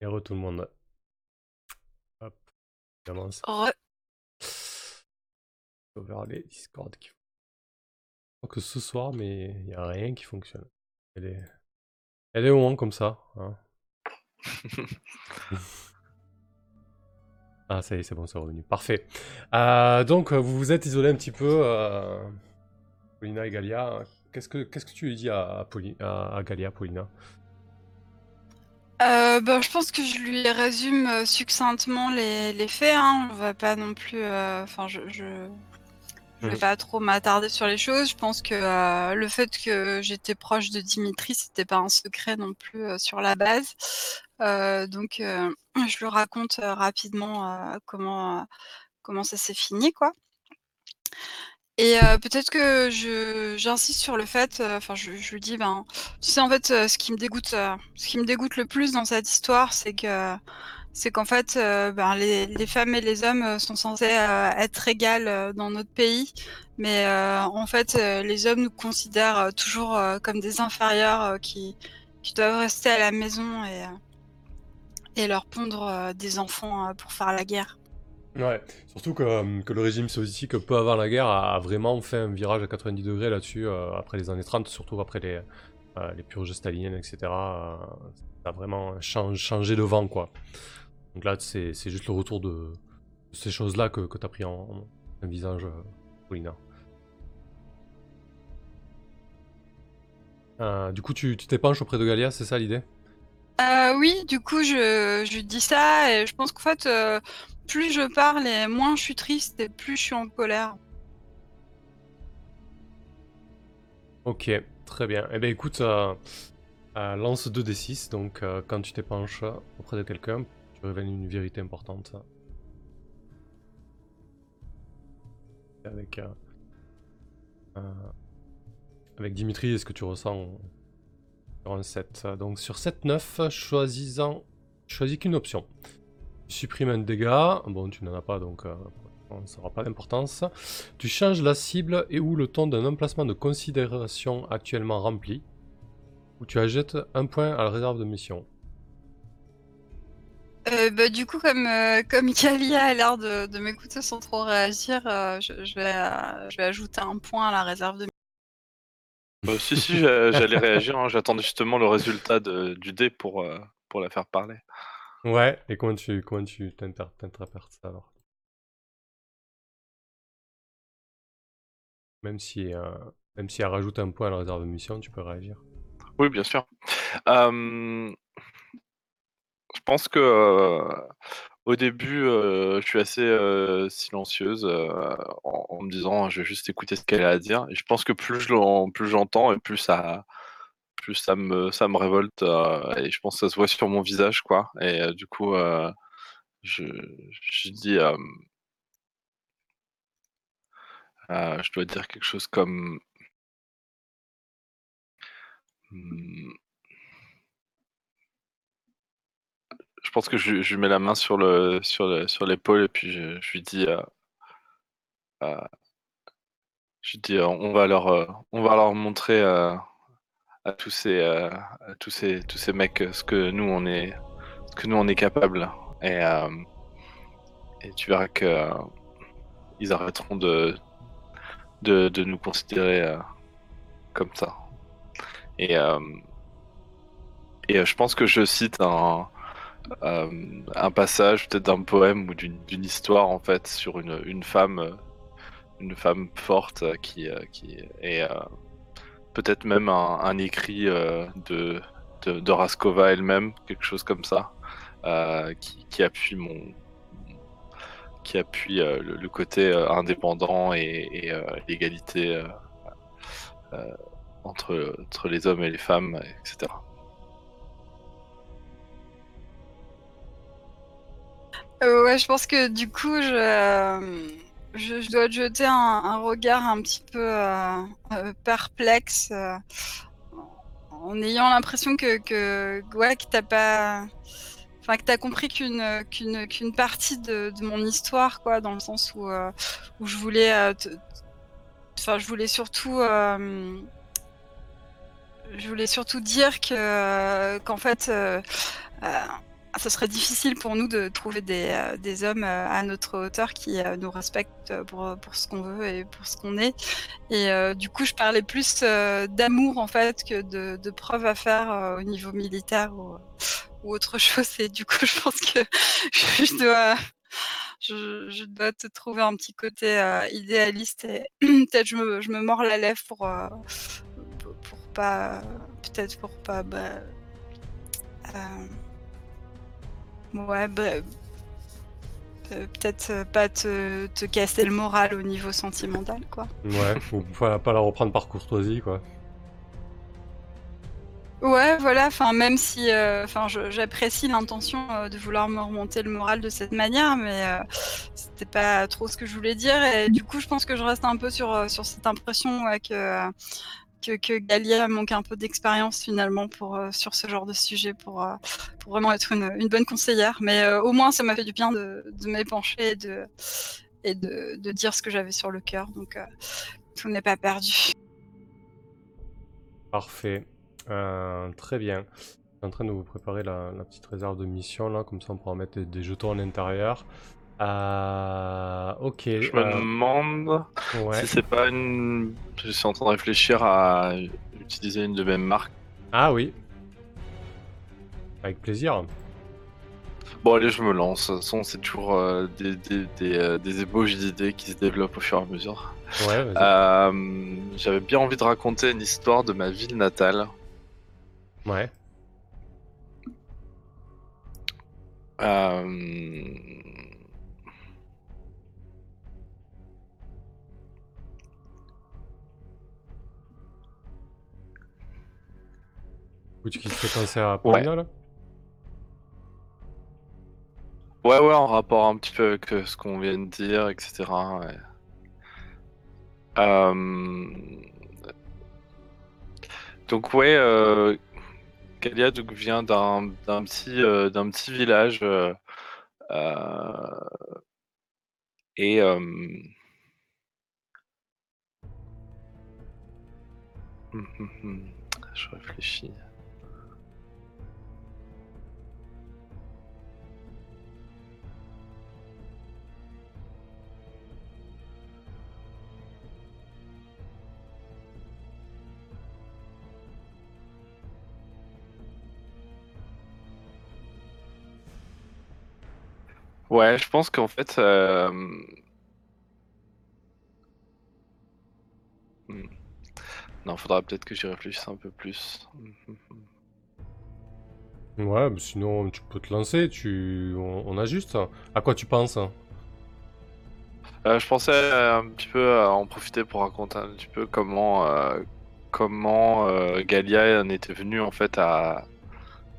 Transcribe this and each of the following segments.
Et re tout le monde. Hop, commence. Re- On verra les Discord qui Je crois que ce soir, mais il n'y a rien qui fonctionne. Elle est, elle est au moins comme ça. hein. ah, ça y est, c'est bon, c'est revenu. Parfait. Euh, donc, vous vous êtes isolé un petit peu, euh, Paulina et Galia. Qu'est-ce que, qu'est-ce que tu lui dis à, à, Pauli- à- à Galia, Paulina? Euh, bah, je pense que je lui résume euh, succinctement les, les faits. Hein. On va pas non plus. euh, Enfin, je, je, je vais Mhm. pas trop m'attarder sur les choses. Je pense que euh, le fait que j'étais proche de Dimitri, c'était pas un secret non plus euh, sur la base. Euh, donc, euh, je lui raconte rapidement euh, comment euh, comment ça s'est fini, quoi. Et heu, peut-être que je j'insiste sur le fait, heu, enfin je je lui dis: «Ben, tu sais en fait, heu, ce qui me dégoûte, heu, ce qui me dégoûte le plus dans cette histoire, c'est que c'est qu'en fait, ben les les femmes et les hommes, sont censés, être égales, dans notre pays. Mais, en fait, les hommes nous considèrent, toujours, comme des inférieurs, qui qui doivent rester à la maison et et leur pondre, des enfants, pour faire la guerre». Ouais, surtout que, euh, que le régime soviétique, peu avant la guerre, a, vraiment fait un virage à 90 degrés là-dessus, euh, après les années 30, surtout après les, euh, les purges staliniennes, etc. euh, ça a vraiment chan- changé de vent, quoi. Donc là, c'est c'est juste le retour de, de ces choses-là que, que tu as pris en, en visage, euh, Paulina. Euh, du coup, tu tu t'épanches auprès de Galia, c'est ça l'idée? Heu, oui, du coup, je je lui dis ça et je pense qu'en fait, plus je parle et moins je suis triste et plus je suis en colère. Ok, très bien. Eh bien, écoute, euh, euh, lance 2d6, donc euh, quand tu t'épanches auprès de quelqu'un, tu révèles une vérité importante. Avec, avec Dimitri, est-ce que tu ressens sur un 7 Donc sur 7-9, choisissant, choisis qu'une option. Tu supprimes un dégât, bon tu n'en as pas donc euh, ça n'aura pas d'importance. Tu changes la cible et ou le ton d'un emplacement de considération actuellement rempli. Ou tu achètes un point à la réserve de mission. Heu, bah, du coup, comme, heu, comme Galia a l'air de de m'écouter sans trop réagir, heu, je je vais, je vais ajouter un point à la réserve de Bah, si, si, j'a- j'allais réagir. hein, J'attendais justement le résultat de- du dé pour, euh, pour la faire parler. Ouais, et comment tu comment tu t'inter- t'interprètes ça alors? Même si, euh, même si elle rajoute un point à la réserve de mission, tu peux réagir. Oui, bien sûr. Je pense que euh, au début, euh, je suis assez euh, silencieuse en, me disant je vais juste écouter ce qu'elle a à dire. Et je pense que plus j'entends et plus ça, plus ça me, ça me révolte. euh, et je pense que ça se voit sur mon visage, quoi. Et euh, du coup, euh, je, je dis, je dois dire quelque chose comme. hmm, je pense que je, lui mets la main sur le sur le, sur l'épaule et puis je, lui dis je lui dis on va leur on va leur montrer à tous ces euh, tous ces tous ces mecs euh, ce que nous on est ce que nous on est capable et euh, et tu verras que euh, ils arrêteront de de, de nous considérer euh, comme ça. Et euh, et euh, je pense que je cite un euh, un passage peut-être d'un poème ou d'une histoire en fait sur une, une femme euh, une femme forte euh, qui euh, qui est euh, peut-être même un, écrit euh, de, de Raskova elle-même quelque chose comme ça euh, qui, appuie mon qui appuie euh, le, côté indépendant et, l'égalité entre entre les hommes et les femmes etc ouais, je pense que du coup, je, je je dois te jeter un regard un petit peu, heu heu, perplexe, heu, en ayant l'impression que que tu pas enfin, que tu as compris qu'une, partie de mon histoire, quoi, dans le sens où, où je voulais, enfin, je voulais surtout, je voulais surtout dire que qu'en fait, ce serait difficile pour nous de trouver des, euh, des hommes euh, à notre hauteur qui euh, nous respectent pour, pour ce qu'on veut et pour ce qu'on est. Et du coup, je parlais plus d'amour en fait que de, de preuves à faire au niveau militaire ou, autre chose. Et du coup, je pense que je dois, je, dois te trouver un petit côté idéaliste et peut-être je me, je me mords la lèvre pour, pour, pas, peut-être pour pas. Bah, Ouais, bah, euh, peut-être euh, pas te, te, casser le moral au niveau sentimental, quoi. Ouais, faut pas la reprendre par courtoisie, quoi. Ouais, voilà, enfin, même si euh, j'apprécie l'intention de vouloir me remonter le moral de cette manière, mais c'était pas trop ce que je voulais dire. Et du coup, je pense que je reste un peu sur, sur cette impression que que, Galia manque un peu d'expérience finalement pour, euh, sur ce genre de sujet pour, euh, pour vraiment être une, une, bonne conseillère. Mais euh, au moins, ça m'a fait du bien de, de m'épancher et, de, et de, de, dire ce que j'avais sur le cœur. Donc, tout n'est pas perdu. Parfait. très bien. Je suis en train de vous préparer la, la, petite réserve de mission là, comme ça on pourra mettre des, des jetons à l'intérieur. Euh, ok. Je me euh, demande si c'est pas une. Je suis en train de réfléchir à utiliser une de mes marques. Ah oui. Avec plaisir. Bon, allez, je me lance. De c'est toujours euh, des, des, des, euh, des, ébauches d'idées qui se développent au fur et à mesure. Ouais, J'avais bien envie de raconter une histoire de ma ville natale. Ouais. Euh... qui fait penser à Paulina, là Ouais, ouais, en rapport un petit peu avec euh, ce qu'on vient de dire, etc. Euh, donc, ouais, euh... vient d'un petit, euh, d'un petit village. et. Je réfléchis. Ouais, je pense qu'en fait. Euh... Hmm. Non, faudra peut-être que j'y réfléchisse un peu plus. Ouais, mais sinon tu peux te lancer, tu... on, ajuste. À quoi tu penses? Euh, Je pensais un petit peu à en profiter pour raconter un petit peu comment, euh, comment euh, Galia en était venue en fait à,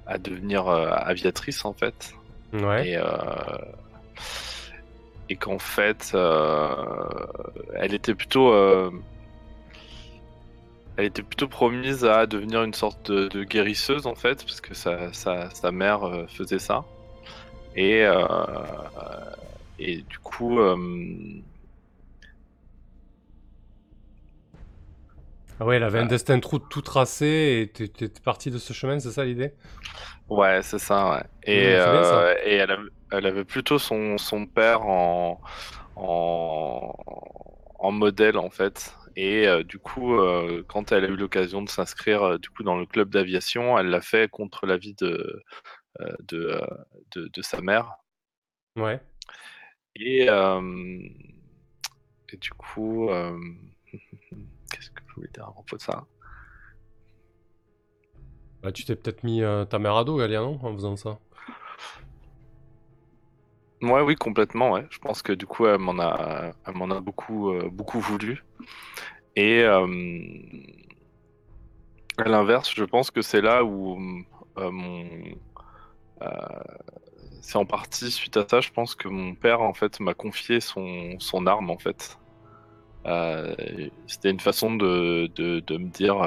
à devenir aviatrice en fait. Euh, et qu'en fait, euh, elle était plutôt, euh, elle était plutôt promise à devenir une sorte de, guérisseuse en fait, parce que sa mère faisait ça. Et, et du coup. Ah ouais, elle avait un destin tout, tout tracé et tu es parti de ce chemin, c'est ça l'idée? Ouais, c'est ça, ouais. Et, euh, et elle, avait, elle, avait, plutôt son, son père en, en, en, modèle, en fait. Et euh, du coup, euh, quand elle a eu l'occasion de s'inscrire du coup dans le club d'aviation, elle l'a fait contre l'avis de, de, de, de, sa mère. Ouais. Et, et du coup, voulais dire à propos de ça bah, tu t'es peut-être mis euh, ta mère à dos, Galia, non En faisant ça? Ouais, oui, complètement, ouais. Je pense que du coup, elle m'en a, elle m'en a beaucoup, euh, beaucoup voulu. Et euh, à l'inverse, je pense que c'est là où mon. c'est en partie suite à ça, je pense que mon père, en fait, m'a confié son, son arme, en fait. C'était une façon de, de, de me dire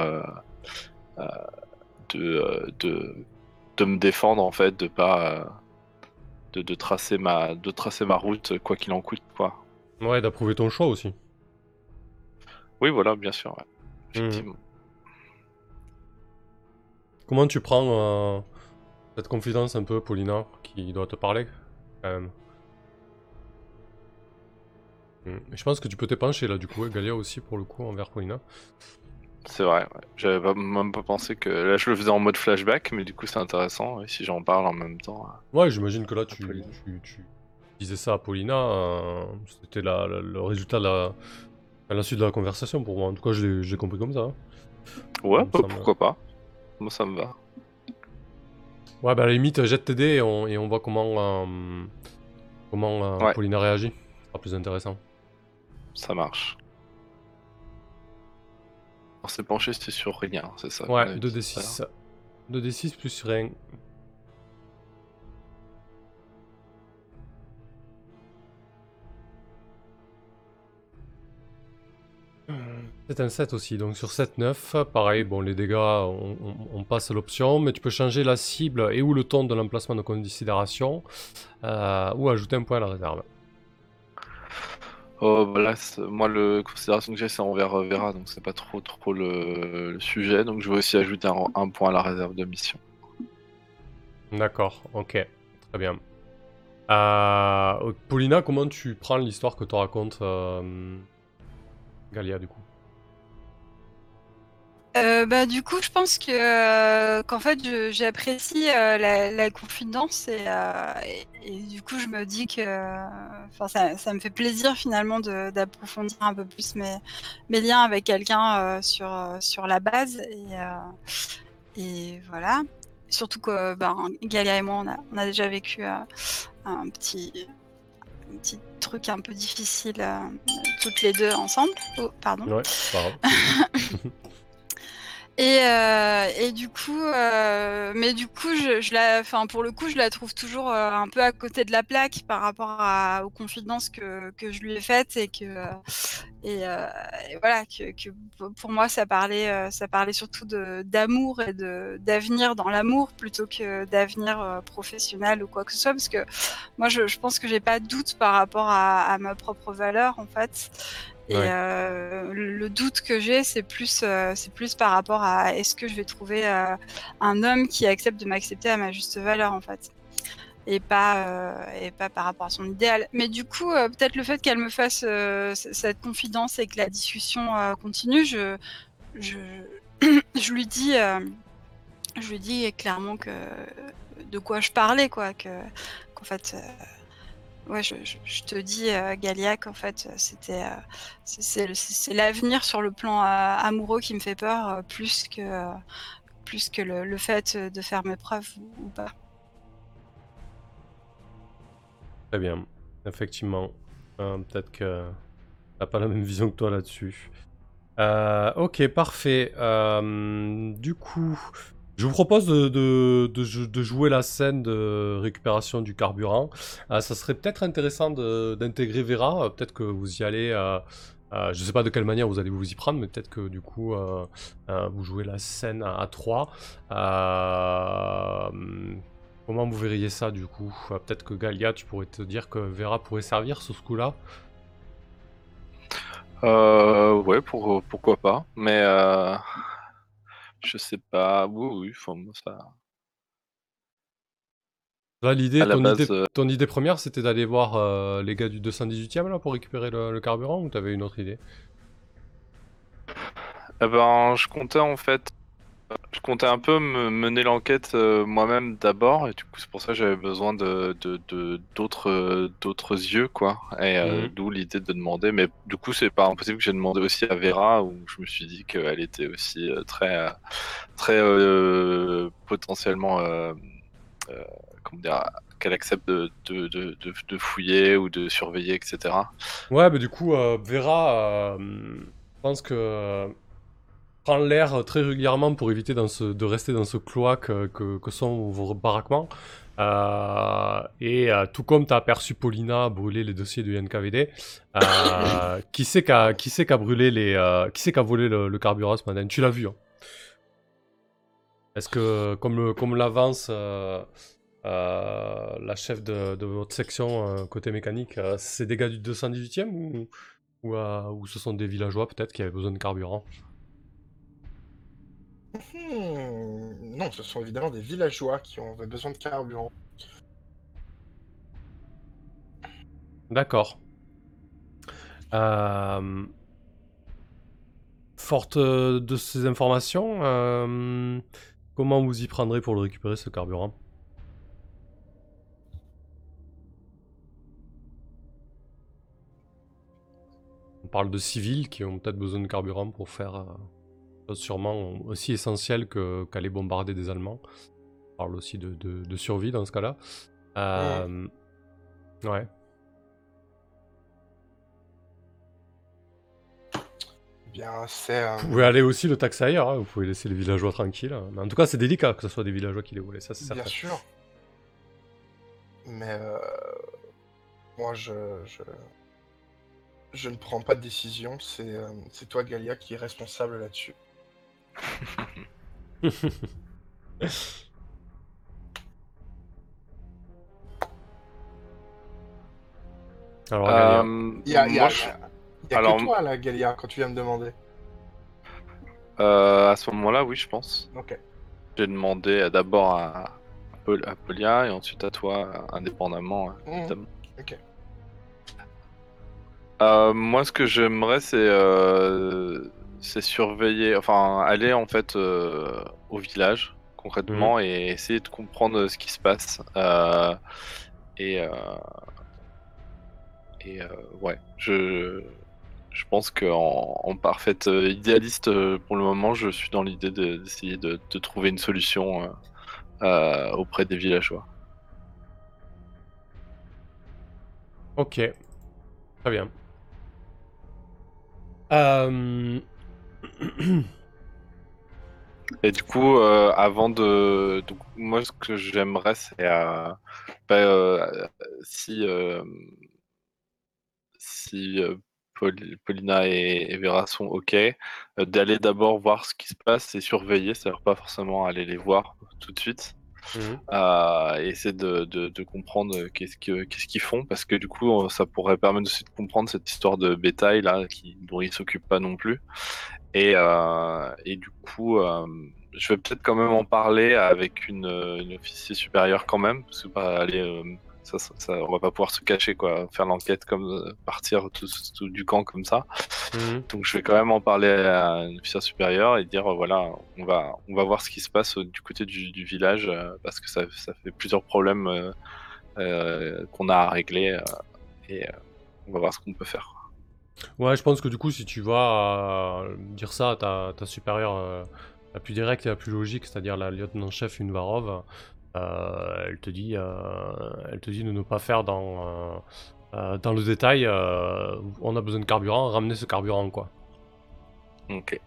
de, de, de, me défendre en fait, de pas de, de, tracer ma de tracer ma route quoi qu'il en coûte quoi. Ouais, d'approuver ton choix aussi. Oui, voilà, bien sûr. Ouais. Effectivement. Comment tu prends euh, cette confidence un peu, Paulina, qui doit te parler, quand même? Hmm. Je pense que tu peux t'épancher là, du coup, et Galia aussi, pour le coup, envers Paulina. C'est vrai, ouais. j'avais pas- même pas pensé que. Là, je le faisais en mode flashback, mais du coup, c'est intéressant. Et si j'en parle en même temps. euh, Ouais, j'imagine que là, tu, Paulina. tu, tu disais ça à Paulina, euh, c'était la- la- le résultat de la, à la suite de la conversation pour moi. En tout cas, je l'ai- j'ai compris comme ça. hein. Ouais, Ça pourquoi pas. Moi, ça me va. Ouais, bah à la limite, jette tes dés et on, et on voit comment, euh, comment euh, Ouais. Paulina réagit. Ce sera plus intéressant. Ça marche. On s'est penché, c'était sur rien, c'est ça Ouais, avait dit tout à l'heure. 2d6. 2d6 plus rien. C'est un 7 aussi, donc sur 7-9, pareil, bon les dégâts, on, on- on passe l'option, mais tu peux changer la cible et ou le ton de l'emplacement de considération, euh, ou ajouter un point à la réserve. Oh, bah là, moi, le considération que j'ai, c'est envers euh, Vera, donc c'est pas trop trop le, sujet. Donc je vais aussi ajouter un, un point à la réserve de mission. D'accord, ok, très bien. Euh, Paulina, comment tu prends l'histoire que te raconte euh, Galia du coup? Euh, bah, du coup, je pense que euh, qu'en fait, j'apprécie euh, la, la confidence et, et, et du coup, je me dis que, enfin, ça, ça me fait plaisir finalement d'approfondir un peu plus mes, mes liens avec quelqu'un sur sur la base et et voilà. Surtout que, ben, Galia et moi, on a, on a déjà vécu un petit un petit truc un peu difficile toutes les deux ensemble. Oh, pardon. Ouais, grave. Et, euh, et du coup, euh, mais du coup, je, je la, enfin pour le coup, je la trouve toujours euh, un peu à côté de la plaque par rapport à, aux confidences que, que je lui ai faites et que euh, et, euh, et voilà que, que pour moi ça parlait euh, ça parlait surtout d'amour et de d'avenir dans l'amour plutôt que d'avenir professionnel ou quoi que ce soit. Parce que moi je, je pense que j'ai pas de doute par rapport à, à ma propre valeur en fait et Ouais. euh, le doute que j'ai, c'est plus, euh, c'est plus par rapport à est-ce que je vais trouver euh, un homme qui accepte de m'accepter à ma juste valeur en fait, et pas, et pas par rapport à son idéal. Mais du coup, peut-être le fait qu'elle me fasse cette confidence et que la discussion continue, je, je, je lui dis, je lui dis clairement que de quoi je parlais quoi, que qu'en fait. Ouais, je, te dis, euh, Galia, qu'en fait, c'était, euh, c'est- l'avenir sur le plan euh, amoureux qui me fait peur, euh, plus que, plus que le, fait de faire mes preuves ou, ou pas. Très bien, effectivement. Euh, Peut-être que t'as pas la même vision que toi là-dessus. Ok, parfait. Du coup, je vous propose de, de- de jou- de jouer la scène de récupération du carburant. Euh, ça serait peut-être intéressant d'intégrer Vera. Euh, Peut-être que vous y allez. euh, je ne sais pas de quelle manière vous allez vous y prendre, mais peut-être que du coup, vous jouez la scène à, à 3. Comment vous verriez ça du coup? Peut-être que Galia, tu pourrais te dire que Vera pourrait servir sur ce coup-là? Ouais, pour, pourquoi pas. Mais je sais pas. Oui, oui, enfin, moi, ça. Là, l'idée, À la ton, base, idée, euh, ton idée première, c'était d'aller voir euh, les gars du 218e là pour récupérer le, le carburant ou t'avais une autre idée? Eh ben, je comptais en fait. Je comptais un peu me mener l'enquête euh, moi-même d'abord, et du coup, c'est pour ça que j'avais besoin de d'autres euh, d'autres yeux, quoi. Et euh, Mhm. d'où l'idée de demander. Mais du coup, c'est pas impossible que j'ai demandé aussi à Vera, où je me suis dit qu'elle était aussi très, très euh, potentiellement. euh, comment dire qu'elle accepte de, de, de, de- de fouiller ou de surveiller, etc. Ouais, mais du coup, Vera, je pense que prend l'air très régulièrement pour éviter dans ce, de rester dans ce cloaque euh, que, que sont vos baraquements. Euh, et euh, tout comme tu as aperçu Paulina brûler les dossiers du NKVD, euh, qui c'est qui a, qui brûlé les, qui c'est qui a volé le, le carburant ce matin? Tu l'as vu hein. Est-ce que comme l'avance la chef de, de votre section côté mécanique, c'est des gars du 218e ou, ou, euh, ou ce sont des villageois peut-être qui avaient besoin de carburant? Hmm, Non, ce sont évidemment des villageois qui ont besoin de carburant. D'accord. Euh, Forte de ces informations, euh, comment vous y prendrez pour le récupérer ce carburant? On parle de civils qui ont peut-être besoin de carburant pour faire euh, sûrement aussi essentiel que qu'aller bombarder des Allemands. On parle aussi de, de- de survie dans ce cas-là. Euh, ouais. Eh Bien, c'est. euh, Vous pouvez aller aussi le taxer ailleurs, hein, vous pouvez laisser les villageois tranquilles. hein. Mais en tout cas, c'est délicat que ce soit des villageois qui les volent, ça c'est Bien certain. sûr. Mais euh, moi, je, je, je ne prends pas de décision. C'est euh, c'est toi, Galia, qui est responsable là-dessus. Alors, Euh, Il y a, il y a- moi, je- il y a alors- que toi, là, Galia, quand tu viens me demander. euh, à ce moment-là, oui, je pense. Ok. J'ai demandé d'abord à, à Polia et ensuite à toi, indépendamment, hein, Mhm. évidemment. Ok. Euh, moi, ce que j'aimerais, c'est euh, c'est surveiller, enfin, aller en fait euh, au village concrètement et essayer de comprendre ce qui se passe. Euh, et euh, et euh, ouais, je je pense qu'en en parfaite euh, idéaliste euh, pour le moment, je suis dans l'idée de- d'essayer de, de trouver une solution euh, euh, auprès des villageois. Ok. Très bien. Euh, Et du coup, euh, avant de. Moi, ce que j'aimerais, c'est. euh, bah, euh, si. si Paul- Paulina et, Vera sont OK, d'aller d'abord voir ce qui se passe et surveiller, c'est-à-dire pas forcément aller les voir tout de suite. Mhm. et essayer de, comprendre qu'est-ce que- qu'est-ce qu'ils font, parce que du coup, euh, ça pourrait permettre aussi de comprendre cette histoire de bétail là, qui, dont ils s'occupent pas non plus. Et, euh, du coup, euh, je vais peut-être quand même en parler avec une, une officier supérieure quand même, parce que pas aller, euh, ça, ça, ça- on va pas pouvoir se cacher quoi, faire l'enquête comme euh, partir tout, tout du camp comme ça. Mhm. Donc je vais quand même en parler à un officier supérieur et dire euh, voilà, on va, on va voir ce qui se passe euh, du côté du, du village parce que ça, ça fait plusieurs problèmes euh, euh, qu'on a à régler et on va voir ce qu'on peut faire. Ouais, je pense que du coup, si tu vas euh, dire ça à ta, ta supérieure euh, la plus directe et la plus logique, c'est-à-dire la lieutenant-chef Unvarov, euh, elle te dit, euh, elle te dit de ne pas faire dans, euh, dans le détail. on a besoin de carburant, ramenez ce carburant quoi. Ok.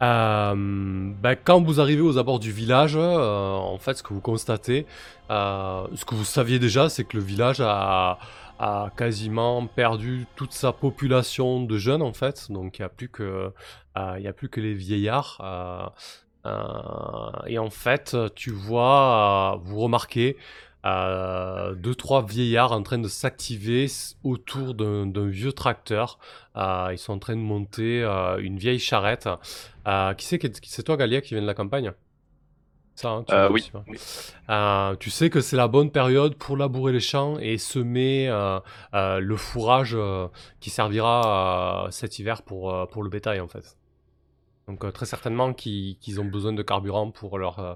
Euh, ben, quand vous arrivez aux abords du village, euh, en fait, ce que vous constatez, euh, ce que vous saviez déjà, c'est que le village a, a quasiment perdu toute sa population de jeunes, en fait. Donc, il n'y a plus que, il y a plus que les vieillards. Euh, et en fait, tu vois, euh, vous remarquez euh, deux trois vieillards en train de s'activer autour d'un vieux tracteur. Euh, ils sont en train de monter euh, une vieille charrette. Qui c'est c'est toi Galia qui vient de la campagne? Ça, hein, tu oui. aussi, hein. tu sais que c'est la bonne période pour labourer les champs et semer le fourrage qui servira cet hiver pour, pour le bétail en fait. Donc euh, très certainement qu'ils ont besoin de carburant pour leur, euh,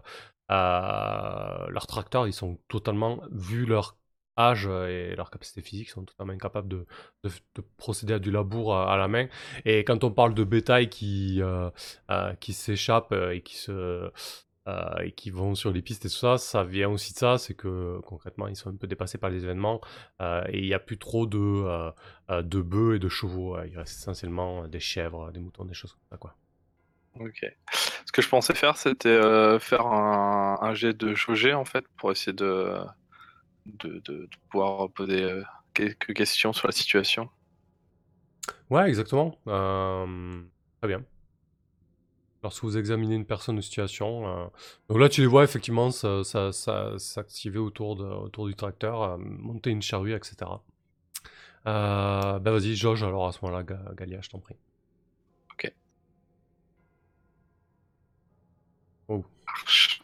euh, leur tracteur. Ils sont totalement, vu leur âge et leur capacité physique, sont totalement incapables de, de, de procéder à du labour à, la main. Et quand on parle de bétail qui, qui s'échappe et qui se... et qui vont sur les pistes et tout ça, ça vient aussi de ça, c'est que concrètement ils sont un peu dépassés par les événements et il n'y a plus trop de, de bœufs et de chevaux, il reste essentiellement des chèvres, des moutons, des choses comme ça quoi. Ok. Ce que je pensais faire, c'était euh, faire un, jet de jauger en fait pour essayer de, de, de- pouvoir poser euh, quelques questions sur la situation. Ouais, exactement. Euh, très bien. Lorsque vous examinez une personne ou situation, donc là tu les vois effectivement s'activer autour, autour du tracteur, monter une charrue, etc. Ben vas-y, jauge alors à ce moment-là, Ga- Galia, je t'en prie. Oh.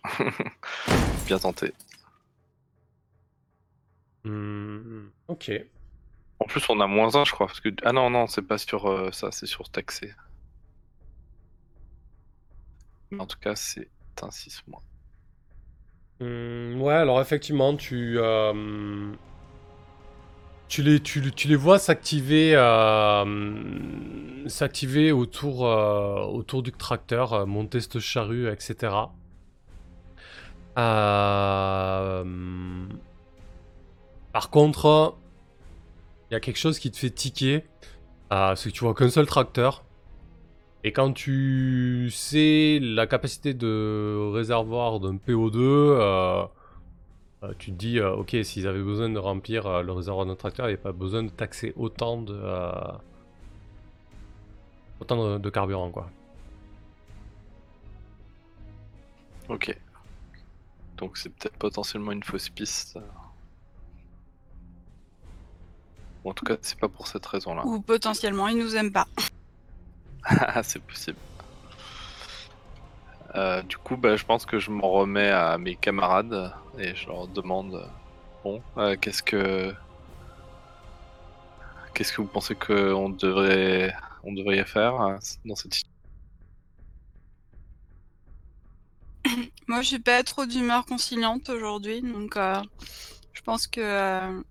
Bien tenté. Hmm, ok. En plus, on a moins 1, je crois. Parce que... Ah non, non, c'est pas sur euh, ça, c'est sur taxé. Mais en tout cas, c'est un 6 mois. Hmm, ouais, alors effectivement, tu, euh, tu, les, vois s'activer euh, s'activer autour, euh, autour du tracteur, euh, monter cette charrue, etc. Par contre, il y a quelque chose qui te fait tiquer, euh, c'est que tu vois qu'un seul tracteur. Et quand tu sais la capacité de réservoir d'un PO2, euh, euh, tu te dis, euh, ok, s'ils avaient besoin de remplir euh, le réservoir d'un tracteur, il n'y avait pas besoin de taxer autant de, euh, autant de, de carburant, quoi. Ok. Donc c'est peut-être potentiellement une fausse piste. Ou en tout cas, c'est pas pour cette raison-là. Ou potentiellement, ils nous aiment pas. Ah, c'est possible. Euh, du coup, bah, je pense que je m'en remets à mes camarades et je leur demande euh, bon, euh, qu'est-ce que qu'est-ce que vous pensez qu'on devrait on devrait faire dans cette situation? Moi, je suis pas trop d'humeur conciliante aujourd'hui, donc je pense que,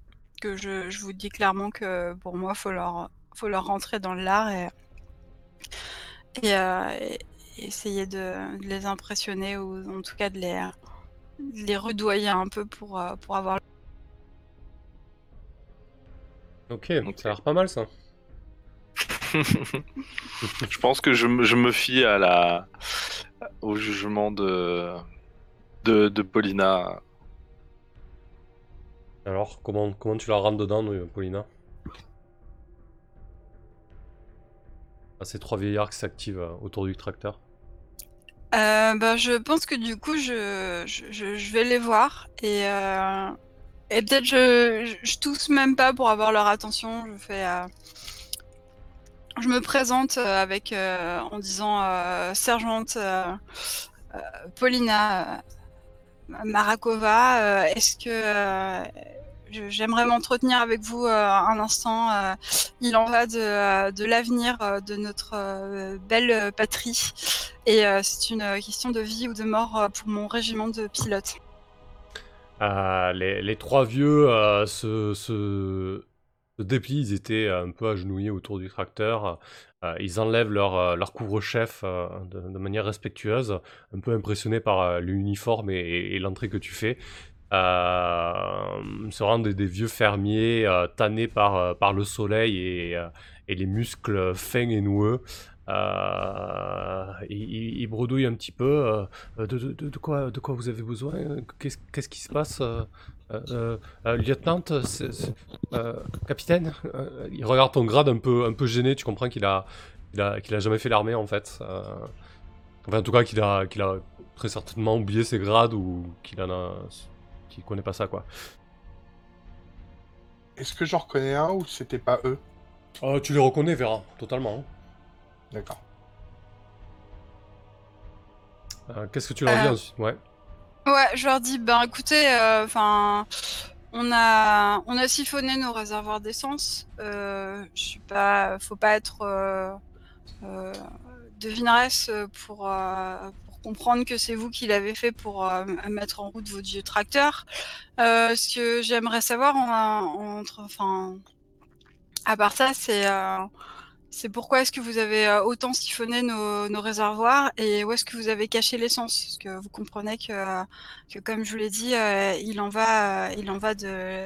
que je, je vous dis clairement que pour moi, faut leur, faut leur rentrer dans l'art et essayer de, de les impressionner ou en tout cas de les, de les rudoyer un peu pour, euh, pour avoir. Ok, Ok. ça a l'air pas mal ça. Je pense que je, me- je me fie à la au jugement de de, de Paulina. Alors, comment, comment tu la rentres dedans, nous, Paulina? Ah, Ces trois vieillards qui s'activent euh, autour du tracteur. Euh, bah, je pense que du coup, je, je, vais les voir et, euh, et peut-être je, je, tousse même pas pour avoir leur attention. Je fais, euh, je me présente avec en disant sergente Paulina Marakova. Est-ce que j'aimerais m'entretenir avec vous euh, un instant euh, Il en va de, euh, l'avenir de notre belle patrie. Et c'est une question de vie ou de mort pour mon régiment de pilotes. Euh, les, trois vieux se, se, déplient, ils étaient un peu agenouillés autour du tracteur. Ils enlèvent leur, leur couvre-chef de, manière respectueuse, un peu impressionnés par l'uniforme et l'entrée que tu fais. Euh, se rendent des, des vieux fermiers euh, tannés par, euh, par le soleil et, et les muscles fins et noueux. Euh, ils bredouillent un petit peu. de, quoi, de quoi vous avez besoin? Qu'est-ce qu'est-ce qui se passe? Euh, Lieutenant Capitaine? Il regarde ton grade un peu, un peu gêné. Tu comprends qu'il a, a, qu'il a jamais fait l'armée en fait. Enfin, en tout cas, qu'il a, qu'il a très certainement oublié ses grades ou qu'il en a, connaît pas ça quoi. Est-ce que j'en reconnais un ou c'était pas eux? Euh, tu les reconnais, Vera, totalement. D'accord. Euh, Qu'est-ce que tu leur dis Euh, ensuite? Ouais. Ouais, je leur dis, ben écoutez, enfin, on a, on a siphonné nos réservoirs d'essence. Euh, je suis pas, faut pas être euh, euh, devineresse pour, euh, pour comprendre que c'est vous qui l'avez fait pour euh, mettre en route votre vieux tracteur. Euh, ce que j'aimerais savoir, enfin, à part ça, c'est euh, c'est pourquoi est-ce que vous avez autant siphonné nos, réservoirs et où est-ce que vous avez caché l'essence? Parce que vous comprenez que, comme je vous l'ai dit, il en va, il en va de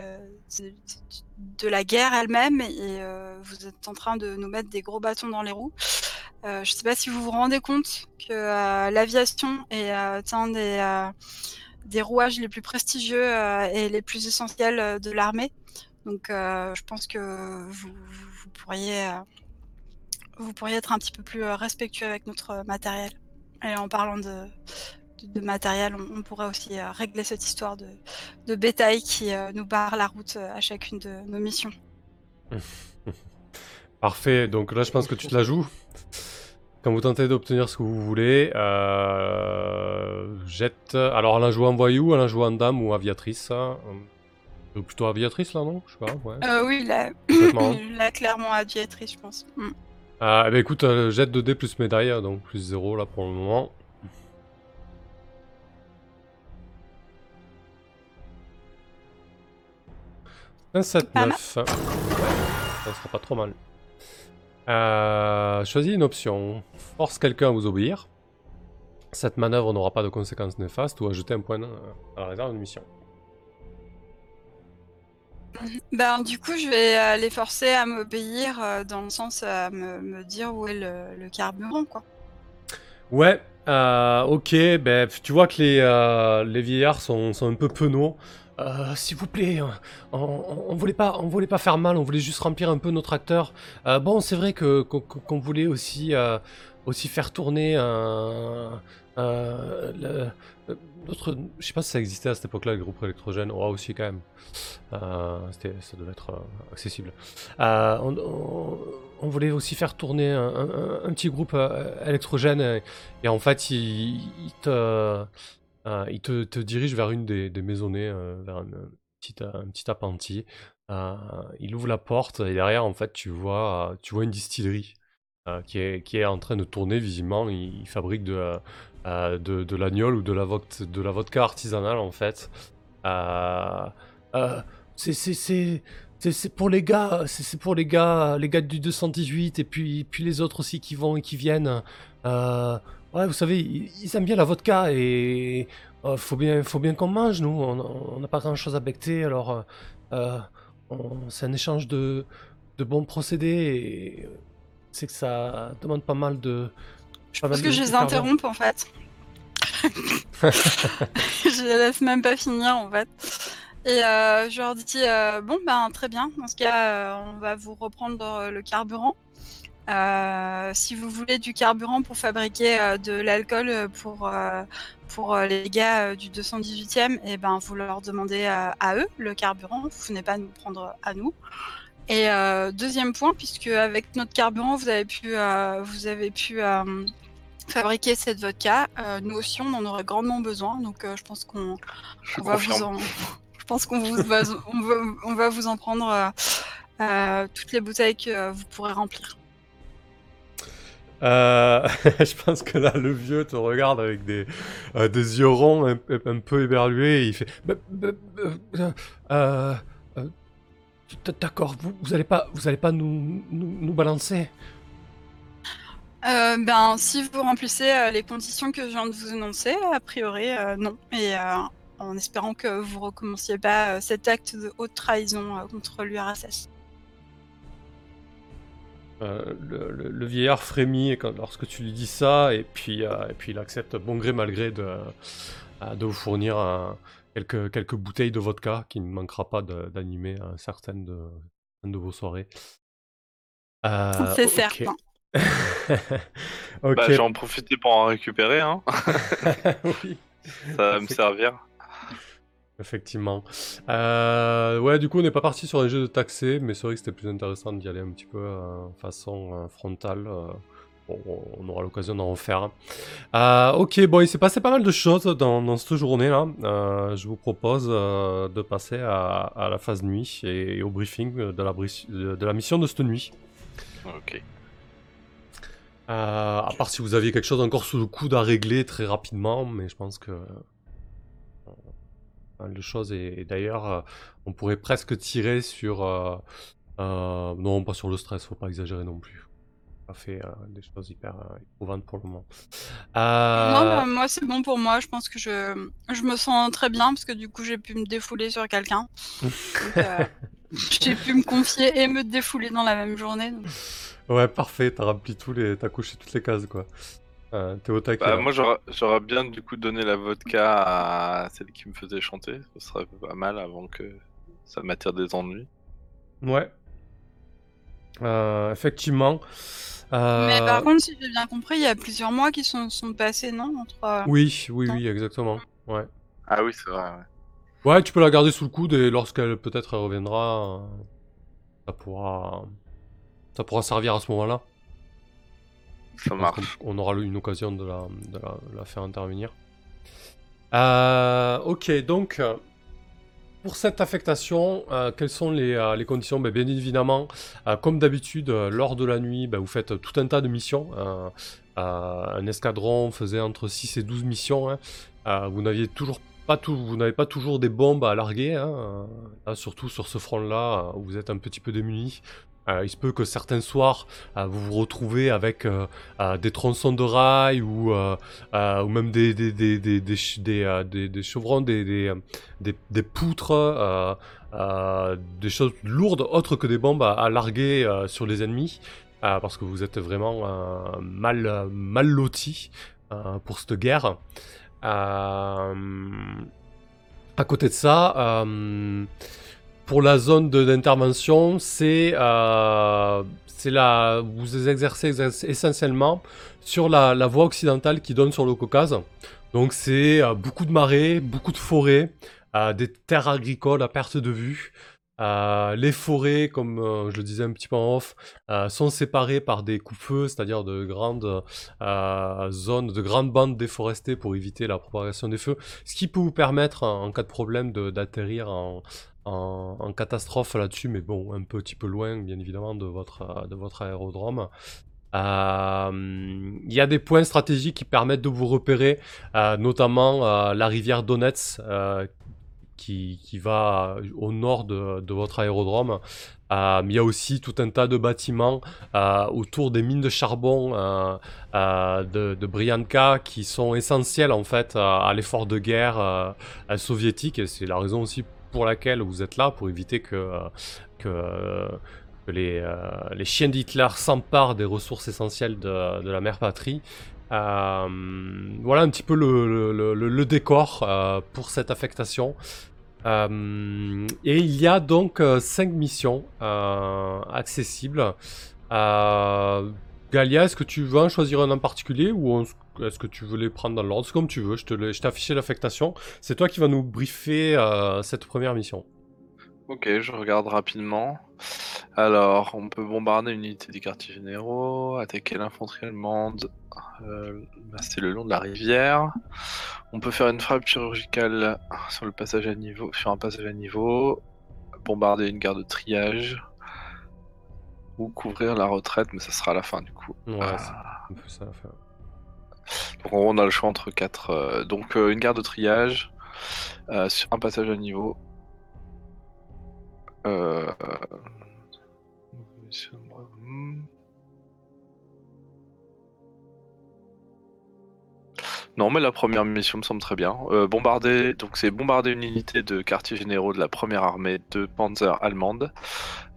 la guerre elle-même et euh, vous êtes en train de nous mettre des gros bâtons dans les roues. Euh, je ne sais pas si vous vous rendez compte que euh, l'aviation est un des, des rouages les plus prestigieux et les plus essentiels de l'armée. Donc je pense que vous, vous, pourriez, vous pourriez être un petit peu plus respectueux avec notre matériel. Et en parlant de, de, de matériel, on, on pourrait aussi euh, régler cette histoire de, de bétail qui euh, nous barre la route euh, à chacune de nos missions. Parfait, donc là je pense que tu te la joues. Quand vous tentez d'obtenir ce que vous voulez, jette. Alors, elle a joué en voyou, elle a joué en dame ou aviatrice. hein. Plutôt aviatrice là, non? Je sais pas, ouais. Oui, là, là clairement aviatrice, je pense. Mm. Ah, eh ben écoute, euh, jette 2D plus médaille, donc plus 0 là pour le moment. Un 7, Pas 9. Ouais, ça sera pas trop mal. Euh, choisis une option. Force quelqu'un à vous obéir. Cette manœuvre n'aura pas de conséquences néfastes ou ajouter un point euh, à la réserve de mission. Ben, du coup, je vais euh, les forcer à m'obéir euh, dans le sens à me, me dire où est le, le carburant, quoi. Ouais, ok, ben, tu vois que les, les vieillards sont, sont un peu penauds. Euh, S'il vous plaît, euh, on, on, voulait pas, on voulait pas faire mal, on voulait juste remplir un peu notre acteur. Euh, bon, c'est vrai que qu'on voulait aussi, euh, aussi faire tourner un, le- notre, je sais pas si ça existait à cette époque-là, le groupe électrogène. Ouais, aussi quand même. Ça devait être accessible. On, voulait aussi faire tourner un, petit groupe électrogène et, et en fait il, il te, euh, il te, te dirige vers une des, des maisonnées, euh, vers une petite, un petit appentis. Euh, il ouvre la porte et derrière en fait tu vois, euh, tu vois une distillerie euh, qui, est, qui est en train de tourner visiblement. Il, fabrique de, euh, euh, de, de l'agnole ou de la, vodka, artisanale en fait. Euh, euh, c'est- c'est- pour les gars, c'est pour les gars, les gars du 218 et puis puis les autres aussi qui vont et qui viennent. Euh, ouais, vous savez, ils, ils aiment bien la vodka et euh, faut bien faut bien qu'on mange nous. On n'a pas grand chose à becter alors euh, euh, c'est un échange de de bons procédés et c'est que ça demande pas mal de. Je pense que je les interromps, en fait. je les laisse même pas finir, en fait. Et euh, je leur dis, bon, ben très bien, dans ce cas, on va vous reprendre le carburant. Euh, si vous voulez du carburant pour fabriquer euh, de l'alcool euh, pour, euh, pour les gars du 218e, et ben vous leur demandez à eux le carburant, vous venez pas nous prendre à nous. Et deuxième point, puisque avec notre carburant, vous avez pu, vous avez pu fabriquer cette vodka, nous aussi on en aurait grandement besoin, donc je pense qu'on va vous en, je pense qu'on va, on va, on va vous en prendre toutes les bouteilles que vous pourrez remplir. Euh, je pense que là, le vieux te regarde avec des, euh, des yeux ronds un, peu éberlués et il fait Bah, bah, bah, euh, euh, D'accord, vous, vous allez pas, vous allez pas nous, nous, balancer? Ben, si vous remplissez les conditions que je viens de vous énoncer, a priori, non. Et en espérant que vous recommenciez pas cet acte de haute trahison contre l'URSS. Euh, le, le- le vieillard frémit quand- lorsque tu lui dis ça et puis, euh, et puis il accepte bon gré mal gré de, euh, de vous fournir un- quelques, quelques bouteilles de vodka qui ne manquera pas d'animer certaines, de, certaines de vos soirées. Euh, C'est ok. certain. ok. Bah, j'en profiter pour en récupérer, hein. oui, ça va me servir. Effectivement. Euh, ouais, du coup, on n'est pas parti sur un jeu de taxé, mais c'est vrai que c'était plus intéressant d'y aller un petit peu euh, façon euh, frontale. euh. Bon, on aura l'occasion d'en refaire. Ok, bon, il s'est passé pas mal de choses dans, dans cette journée-là. Je vous propose de passer à, à la phase nuit et, et au briefing de la, de, mission de cette nuit. Ok. À part si vous aviez quelque chose encore sous le coude à régler très rapidement, mais je pense que. De choses. Et, et d'ailleurs, euh, on pourrait presque tirer sur. euh, euh, non, pas sur le stress, faut pas exagérer non plus. On a fait euh, des choses hyper euh, éprouvantes pour le moment. Euh, Non, bah, moi c'est bon pour moi. Je pense que je, je me sens très bien parce que du coup j'ai pu me défouler sur quelqu'un. J'ai pu me confier et me défouler dans la même journée. donc. Ouais, parfait, t'as rempli tous les. T'as coché toutes les cases, quoi. Euh, T'es au taquet. Bah, là. moi, j'aurais bien du coup donné la vodka à celle qui me faisait chanter. Ce serait pas mal avant que ça m'attire des ennuis. Ouais. Euh, effectivement. Euh, Mais par contre, si j'ai bien compris, il y a plusieurs mois qui sont, sont passés, non entre, euh, Oui, oui, Non. oui, exactement. Ouais. Ah oui, c'est vrai. ouais. Ouais, tu peux la garder sous le coude et lorsqu'elle peut-être reviendra, euh, ça pourra, ça pourra servir à ce moment-là. Ça marche. On aura une occasion de la, de la, de la faire intervenir. Euh, ok, donc pour cette affectation, euh, quelles sont les, euh, les conditions? Ben, Bien évidemment, euh, comme d'habitude, euh, lors de la nuit, ben, vous faites tout un tas de missions. Euh, euh, un escadron faisait entre 6 et 12 missions. hein. Euh, vous n'aviez toujours pas tout, vous n'avez pas toujours des bombes à larguer, hein, là, surtout sur ce front-là où vous êtes un petit peu démunis. Euh, il se peut que certains soirs, euh, vous vous retrouvez avec euh, des tronçons de rails ou, même des, des, des, des, des, ch- des, des- des chevrons, des, poutres, des choses lourdes autres que des bombes à, larguer sur les ennemis, parce que vous êtes vraiment mal, mal lotis euh, pour cette guerre. À côté de ça, pour la zone d'intervention, c'est euh, la vous exercez essentiellement sur la, la voie occidentale qui donne sur le Caucase. Donc c'est euh, beaucoup de marais, beaucoup de forêts, euh, des terres agricoles à perte de vue. Euh, les forêts, comme je le disais un petit peu en off, sont séparées par des coups-feux, c'est-à-dire de grandes zones, de grandes bandes déforestées pour éviter la propagation des feux, ce qui peut vous permettre, en, en cas de problème, d'atterrir en, en, catastrophe là-dessus, mais bon, un petit peu loin, bien évidemment, de votre, de votre aérodrome. Euh, Il y a des points stratégiques qui permettent de vous repérer, euh, notamment euh, la rivière Donetsk, qui, qui va au nord de, de votre aérodrome. Il y a aussi tout un tas de bâtiments autour des mines de charbon de, de Bryanka qui sont essentiels en fait à, l'effort de guerre soviétique c'est la raison aussi laquelle vous êtes là pour éviter que, euh, euh, euh, les chiens d'Hitler s'emparent des ressources essentielles de, la mère patrie. Voilà un petit peu le, décor pour cette affectation. Et il y a donc 5 missions euh, accessibles. Galia, est-ce que tu veux en choisir un en particulier ou est-ce que tu veux les prendre dans l'ordre? C'est comme tu veux, je t'ai affiché l'affectation. C'est toi qui vas nous briefer euh, cette première mission. Ok, je regarde rapidement. Alors, on peut bombarder une unité des quartiers généraux, attaquer l'infanterie allemande, euh, bah, c'est le long de la rivière. On peut faire une frappe chirurgicale sur le passage à niveau, sur un passage à niveau, bombarder une gare de triage, ou couvrir la retraite, mais ça sera à la fin du coup. Ouais, Ah. c'est un peu ça l'affaire. Donc on a le choix entre quatre. euh, donc euh, une gare de triage, euh, sur un passage à niveau. Non, mais la première mission me semble très bien. Euh, bombarder, donc c'est bombarder une unité de quartiers généraux de la première armée de Panzer allemande,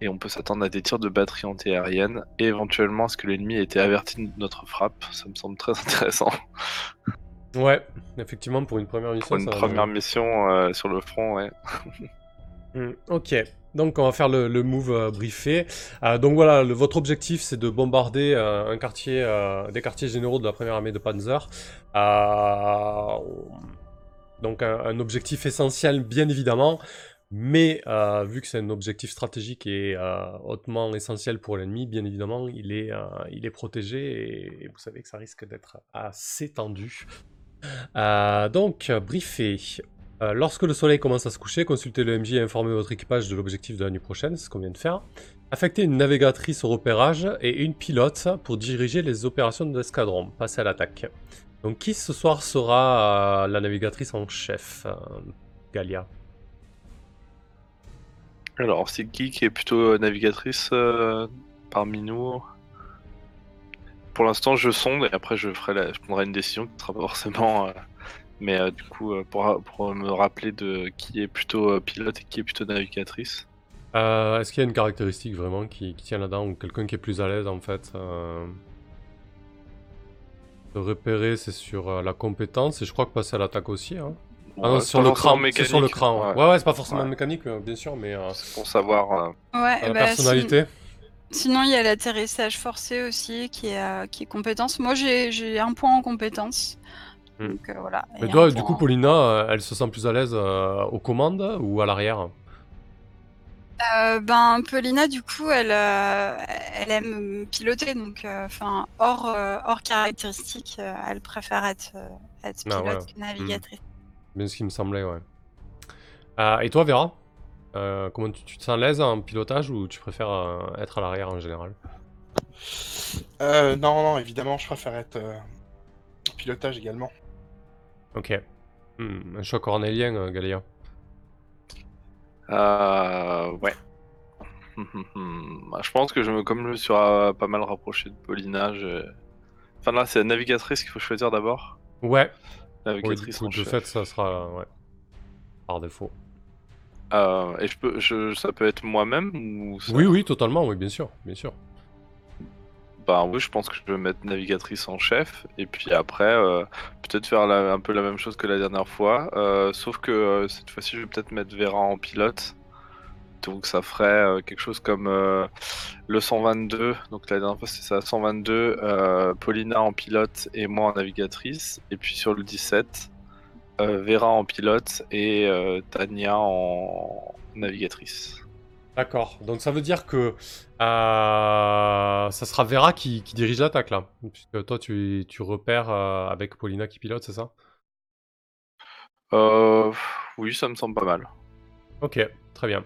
et on peut s'attendre à des tirs de batterie antiaérienne, et éventuellement à ce que l'ennemi ait été averti de notre frappe? Ça me semble très intéressant. Ouais, effectivement, pour une première mission. Pour une ça première mission euh, sur le front, ouais. Hmm, ok, donc on va faire le, move euh, briefé. Euh, donc voilà, votre objectif c'est de bombarder euh, un quartier, des quartiers généraux de la première armée de Panzer. Donc un, objectif essentiel bien évidemment, mais vu que c'est un objectif stratégique et hautement essentiel pour l'ennemi, bien évidemment il est, il est protégé et, et vous savez que ça risque d'être assez tendu. Donc, briefé. Euh, lorsque le soleil commence à se coucher, consultez le MJ et informez votre équipage de l'objectif de la nuit prochaine, c'est ce qu'on vient de faire. Affectez une navigatrice au repérage et une pilote pour diriger les opérations de l'escadron. Passez à l'attaque. Donc qui ce soir sera euh, la navigatrice en chef euh, Galia? Alors, c'est qui qui est plutôt navigatrice parmi nous? Pour l'instant, je sonde et après, je, prendrai une décision qui sera pas forcément. Mais euh, du coup, euh, pour, pour me rappeler de qui est plutôt euh, pilote et qui est plutôt navigatrice. Euh, Est-ce qu'il y a une caractéristique vraiment qui, qui tient là-dedans ou quelqu'un qui est plus à l'aise en fait euh, De repérer, c'est sur euh, la compétence et je crois que passer à l'attaque aussi. Hein. Ah non, sur le cran, c'est sur le cran. Ouais, Ouais. c'est pas forcément Ouais. mécanique, bien sûr, mais euh, C'est pour savoir. euh, Ouais, la bah, personnalité. sin- Sinon, il y a l'atterrissage forcé aussi qui est, euh, qui est compétence. Moi, j'ai j'ai un point en compétence. Donc euh, voilà. Mais Et toi, du point coup, en- Paulina, euh, elle se sent plus à l'aise euh, aux commandes ou à l'arrière Euh, ben, Paulina, du coup, elle, euh, elle aime piloter, donc, euh, enfin, hors, euh, hors caractéristique, euh, elle préfère être, euh, être Ah, pilote ouais. que navigatrice. Bien ce qui me semblait, ouais. Euh, et toi, Vera Euh, Comment tu, tu te sens à l'aise en pilotage ou tu préfères euh, être à l'arrière en général Euh, non, non, évidemment, je préfère être euh, en pilotage également. Ok. Hmm, un choix cornélien, euh, Galia. Euh, ouais. Bah, je pense que je me, comme je me suis ra- pas mal rapproché de Paulina, je... Enfin là, c'est la navigatrice qu'il faut choisir d'abord. Ouais. Oui, du Navigatrice coup, en de chef. fait, ça sera ouais, par défaut. Euh, et je peux, je, ça peut être moi-même ou ça- Oui, oui, totalement, oui, bien sûr, bien sûr. Bah je pense que je vais mettre navigatrice en chef et puis après euh, peut-être faire un peu la même chose que la dernière fois, euh, sauf que euh, cette fois-ci je vais peut-être mettre Vera en pilote. Donc ça ferait quelque chose comme le 122. Donc la dernière fois c'était ça, 122, euh, Paulina en pilote et moi en navigatrice. Et puis sur le 17, euh, Vera en pilote et Tania en navigatrice. D'accord. Donc ça veut dire que euh, ça sera Vera qui, qui dirige l'attaque là. Puisque toi, tu, tu repères euh, avec Paulina qui pilote, c'est ça? Euh, oui, ça me semble pas mal. Ok, très bien.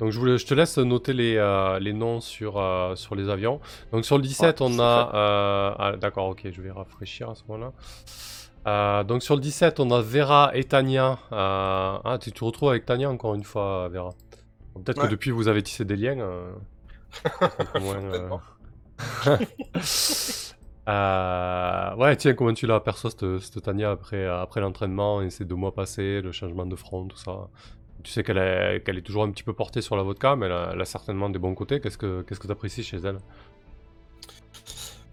Donc je, voulais, je te laisse noter les, les noms sur, sur les avions. Donc sur le 17, Ouais, on a... ah, D'accord, ok, je vais rafraîchir à ce moment-là. Euh, donc sur le 17, on a Vera et Tania. Euh, Ah, tu te retrouves avec Tania encore une fois, Vera? Peut-être Ouais. que depuis, vous avez tissé des liens. euh, moins, euh, Euh, ouais, tiens, comment tu l'as perçu cette, cette Tania après, après l'entraînement et ces deux mois passés, le changement de front, tout ça? Tu sais qu'elle est, qu'elle est toujours un petit peu portée sur la vodka, mais elle a, elle a certainement des bons côtés. Qu'est-ce que qu'est-ce que tu apprécies chez elle?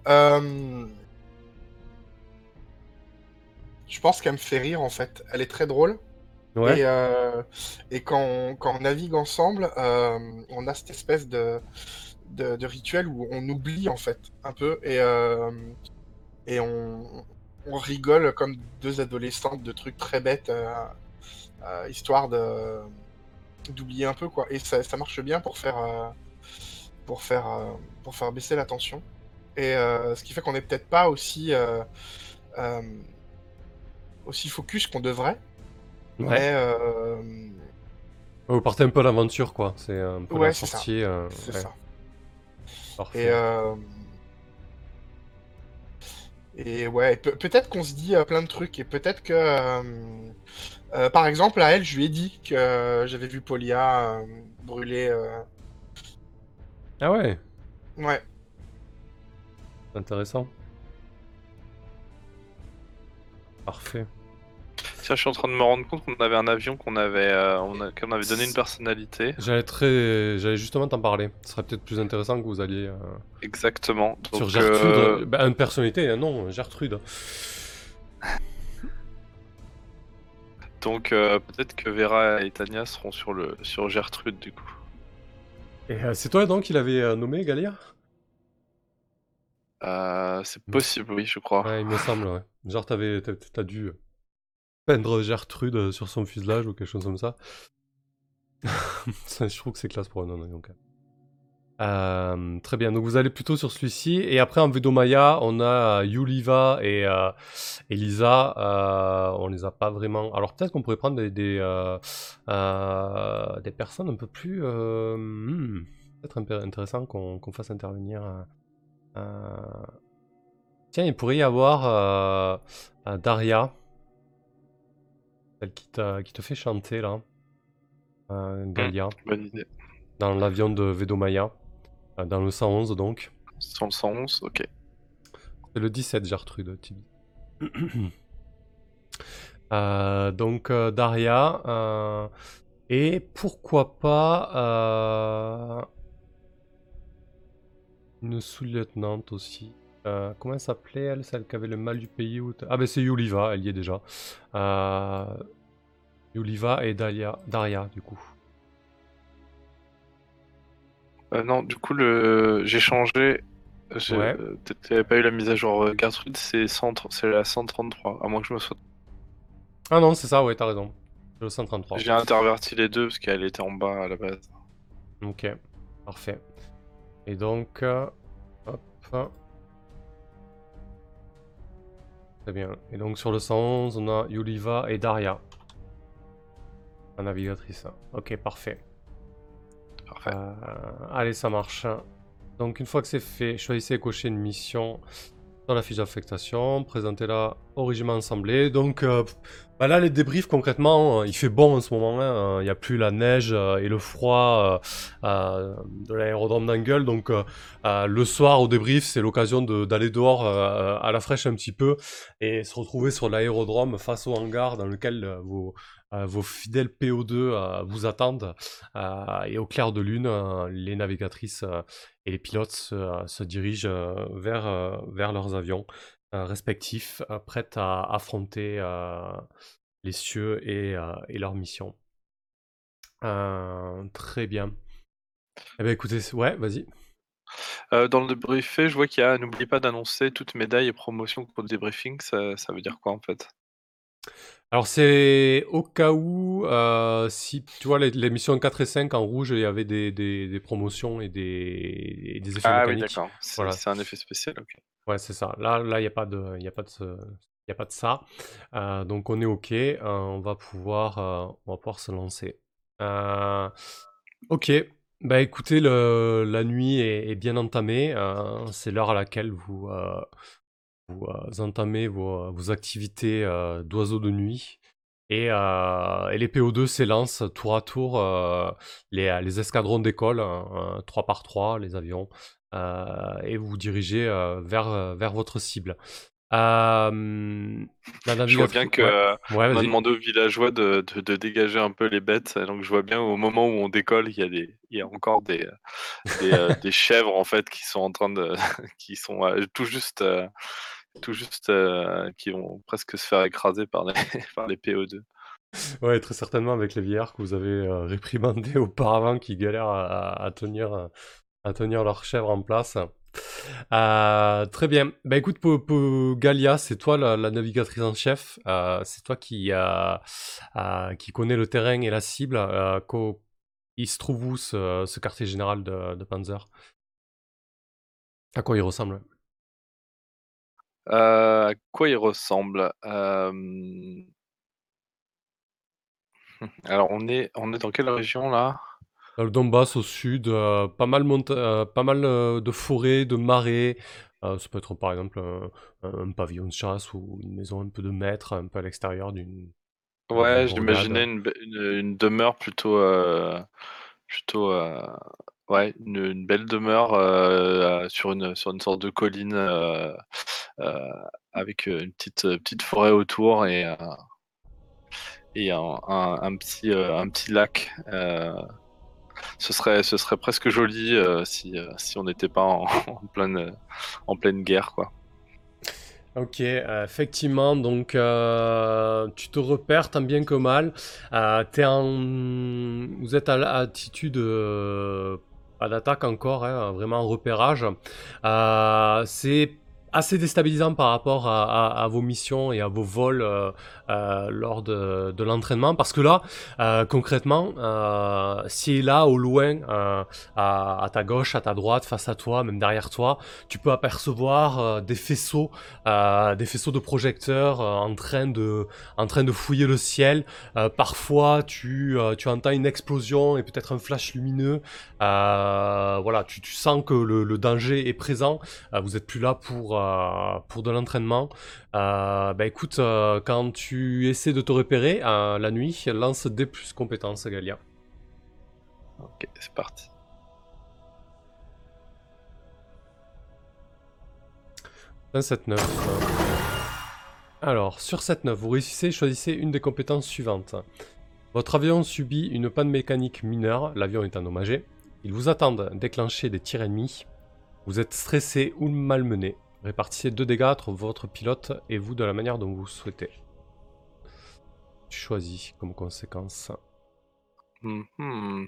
Euh, Je pense qu'elle me fait rire en fait. Elle est très drôle. Euh, et quand, on, quand on navigue ensemble, euh, on a cette espèce de, de, rituel où on oublie en fait un peu et, euh, et on, on rigole comme deux adolescentes de trucs très bêtes, histoire d'oublier un peu quoi. Et ça, ça marche bien pour faire pour faire pour faire baisser la tension. Et ce qui fait qu'on n'est peut-être pas aussi aussi focus qu'on devrait. Ouais. Mais euh, Vous partez un peu à l'aventure, quoi. C'est un peu Ouais, la c'est ça. sortie. euh, c'est ouais, ça. parfait. Et, euh, et ouais, pe- peut-être qu'on se dit plein de trucs. Et peut-être que, par exemple, à elle, je lui ai dit que j'avais vu Polia brûler. Ah ouais, Ouais, intéressant. Parfait. Tiens, je suis en train de me rendre compte qu'on avait un avion qu'on avait, euh, on a- qu'on avait donné une personnalité. J'allais très, j'allais justement t'en parler. Ce serait peut-être plus intéressant que vous alliez euh, Exactement. Donc, sur Gertrude. euh, Bah, une personnalité, hein, non, Gertrude. donc euh, peut-être que Vera et Tania seront sur le sur Gertrude du coup. Et euh, c'est toi donc qui l'avais euh, nommé, Galia? Euh, c'est possible, oui, je crois. Ouais, il me semble, ouais. Genre, t'avais, t'as, t'as dû peindre Gertrude euh, sur son fuselage ou quelque chose comme ça. Je trouve que c'est classe pour un donc. Euh, très bien, donc vous allez plutôt sur celui-ci. Et après, en Vedomaya, on a euh, Yuliva et euh, Elisa. Euh, on les a pas vraiment. Alors, peut-être qu'on pourrait prendre des, des, des personnes un peu plus. hmm, peut-être intéressant qu'on qu'on fasse intervenir. Tiens, il pourrait y avoir Daria, celle qui, qui te fait chanter là, euh, Galia, Bonne idée. dans l'avion de Vedomaya, euh, dans le 111 donc. Sur le 111, ok. C'est le 17 Gertrude, Tibi. Euh, donc euh, Daria, et pourquoi pas une sous-lieutenante aussi. Euh, comment elle s'appelait elle, celle qui avait le mal du pays Ah ben c'est Yuliva, elle y est déjà. Euh, Yuliva et Dalia, Daria du coup. Euh, non, du coup, le... j'ai changé. J'ai Ouais. peut-être qu'il n'y avait pas eu la mise à jour Gertrude, c'est 100 c'est la 133, à moins que je me sois. Ah non, c'est ça, ouais, t'as raison. C'est le 133. J'ai interverti les deux parce qu'elle était en bas à la base. Ok, parfait. Et donc, hop. Très bien. Et donc sur le 111, on a Yuliva et Daria. La navigatrice. Ok, parfait. Parfait. Euh, allez, ça marche. Donc une fois que c'est fait, choisissez et cochez une mission dans la fiche d'affectation, présentez-la au régiment assemblé. Donc euh, bah là, les débriefs, concrètement, euh, il fait bon en ce moment. hein. Il n'y a plus la neige euh, et le froid de l'aérodrome d'Angle. Donc le soir, au débrief, c'est l'occasion d'aller dehors à la fraîche un petit peu et se retrouver sur l'aérodrome face au hangar dans lequel vos, fidèles PO2 euh, vous attendent. Et au clair de lune, les navigatrices et les pilotes se, dirigent vers leurs avions euh, respectifs, euh, prêts à affronter euh, les cieux et, euh, leur mission. Très bien. Eh bien écoutez, ouais, vas-y. Dans le débriefé, je vois qu'il y a n'oubliez pas d'annoncer toutes médailles et promotions pour le débriefing. Ça, ça veut dire quoi en fait? Alors c'est au cas où, euh, si tu vois les, les missions 4 et 5 en rouge, il y avait des, des- des promotions et des, et des effets Ah oui, mécaniques. d'accord. C'est Voilà. c'est un effet spécial. Ok. Ouais, c'est ça. Là, là, il n'y a pas de, y a pas de, ce- il y a pas de ça. Euh, donc on est ok. Euh, on va pouvoir, on va pouvoir se lancer. Ok. Bah écoutez, le, la nuit est, est bien entamée. C'est l'heure à laquelle vous, vous euh, entamez vos, vos activités euh, d'oiseaux de nuit. Et, euh, et les PO2 s'élancent tour à tour euh, les, les escadrons d'école, hein, 3 par 3 les avions, euh, et vous vous dirigez vers, vers votre cible. La Je vois bien que Ouais, ouais, on a demandé aux villageois de, de- de dégager un peu les bêtes. Donc je vois bien au moment où on décolle, il y a, des, il y a encore des, des, des chèvres en fait qui sont en train de, qui sont tout juste, tout juste, euh, qui vont presque se faire écraser par les, par les PO2. Ouais, très certainement avec les vieillards que vous avez euh, réprimandés auparavant qui galèrent à, tenir, à tenir leur chèvre en place. Euh, très bien. Bah écoute, pour, pour Galia, c'est toi la, navigatrice en chef. Euh, c'est toi qui, qui connais le terrain et la cible. Il se trouve où ce, ce quartier général de, de Panzer? À quoi il ressemble? À quoi il ressemble? Euh, Alors on est, on est dans quelle région là? Dans le Donbass au sud, euh, pas mal, euh, pas mal euh, de forêts, de marais. Euh, ça peut être par exemple un, un pavillon de chasse ou une maison un peu de maître, un peu à l'extérieur d'une. Ouais, j'imaginais une, une, une demeure plutôt, euh, plutôt, euh, ouais, une, belle demeure euh, sur une sur une sorte de colline euh, euh, avec une petite petite forêt autour et et un, un, petit un petit lac. ce serait ce serait presque joli si si on n'était pas en, pleine en pleine guerre quoi. Ok, effectivement, donc tu te repères tant bien que mal. Euh, t'es en... Vous êtes à l'attitude, pas d'attaque encore, hein, vraiment en repérage. Euh, c'est assez déstabilisant par rapport à, vos missions et à vos vols euh, euh, lors de, l'entraînement, parce que là, euh, concrètement, si là, au loin, à, ta gauche, à ta droite, face à toi, même derrière toi, tu peux apercevoir des faisceaux des faisceaux de projecteurs en, train de, en train de fouiller le ciel. Parfois, tu, tu entends une explosion et peut-être un flash lumineux. Voilà, tu, sens que le, le danger est présent. Vous êtes plus là pour, euh, pour de l'entraînement. Euh, bah écoute, euh, quand tu essaies de te repérer la nuit, lance des plus compétences, Galia. Ok, c'est parti. 7-9. Alors, sur 7-9, vous réussissez, choisissez une des compétences suivantes. Votre avion subit une panne mécanique mineure, l'avion est endommagé. Il vous attend de déclencher des tirs ennemis. Vous êtes stressé ou malmené. Répartissez deux dégâts entre votre pilote et vous de la manière dont vous souhaitez. Choisis comme conséquence. Mhm.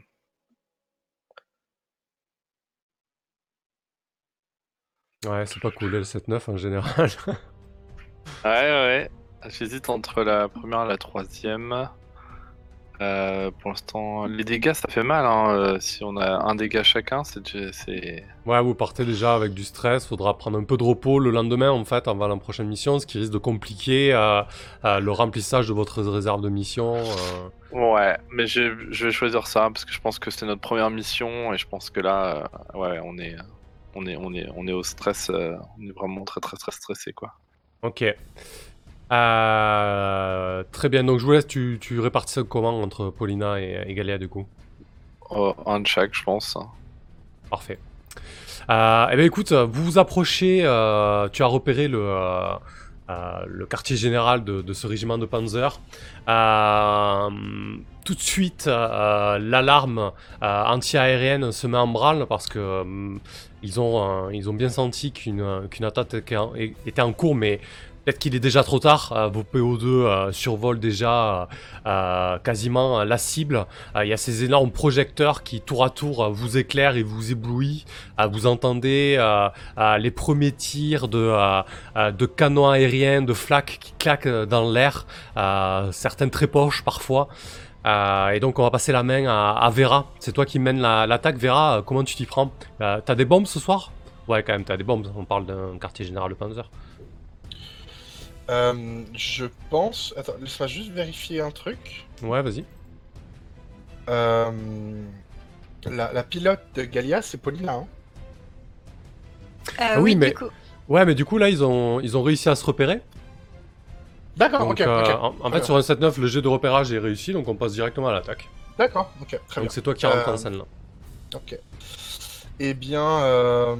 Ouais, c'est pas cool, le 7-9 en général. Ouais, ouais. J'hésite entre la première et la troisième. Euh, pour l'instant, les dégâts, ça fait mal. hein, euh, si on a un dégât chacun, c'est. Ouais, vous partez déjà avec du stress, faudra prendre un peu de repos le lendemain en fait avant la prochaine mission, ce qui risque de compliquer euh, euh, le remplissage de votre réserve de mission. Ouais, mais je, je vais choisir ça parce que je pense que c'est notre première mission et je pense que là, ouais, on est, on est, on est, on est au stress. on est vraiment très, très, très stressé, quoi. Ok. Euh, très bien, donc je vous laisse, tu, tu répartis ça comment entre Paulina et, et Galia du coup? Oh, un de chaque, je pense. Parfait. Euh, eh bien écoute, vous vous approchez, euh, tu as repéré le, euh, euh, le quartier général de, de ce régiment de Panzer. Euh, tout de suite, euh, l'alarme euh, anti-aérienne se met en branle parce que euh, ils, ont, euh, ils ont bien senti qu'une attaque était en cours, mais peut-être qu'il est déjà trop tard. Euh, vos PO2 euh, survolent déjà euh, quasiment la cible. Il y a ces énormes projecteurs qui tour à tour vous éclairent et vous éblouissent. Vous entendez les premiers tirs de, canons aériens, de flaques qui claquent dans l'air, certaines très poches parfois. Et donc on va passer la main à, Vera. C'est toi qui mène la- l'attaque. Vera, comment tu t'y prends? T'as des bombes ce soir? Ouais, quand même, t'as des bombes. On parle d'un quartier général de Panzer. Euh, je pense. Attends, laisse-moi juste vérifier un truc. Ouais, vas-y. Euh, La, la pilote de Galia, c'est Paulina. Hein Euh, Ah oui, oui, mais- du coup. Ouais, mais du coup, là, ils ont, ils ont réussi à se repérer. D'accord, Donc, ok, euh, ok. en, en fait, bien. sur un 7-9, le jet de repérage est réussi, donc on passe directement à l'attaque. D'accord, ok, très Donc bien. c'est toi qui rentre en Euh, scène là. Ok. Eh bien, euh...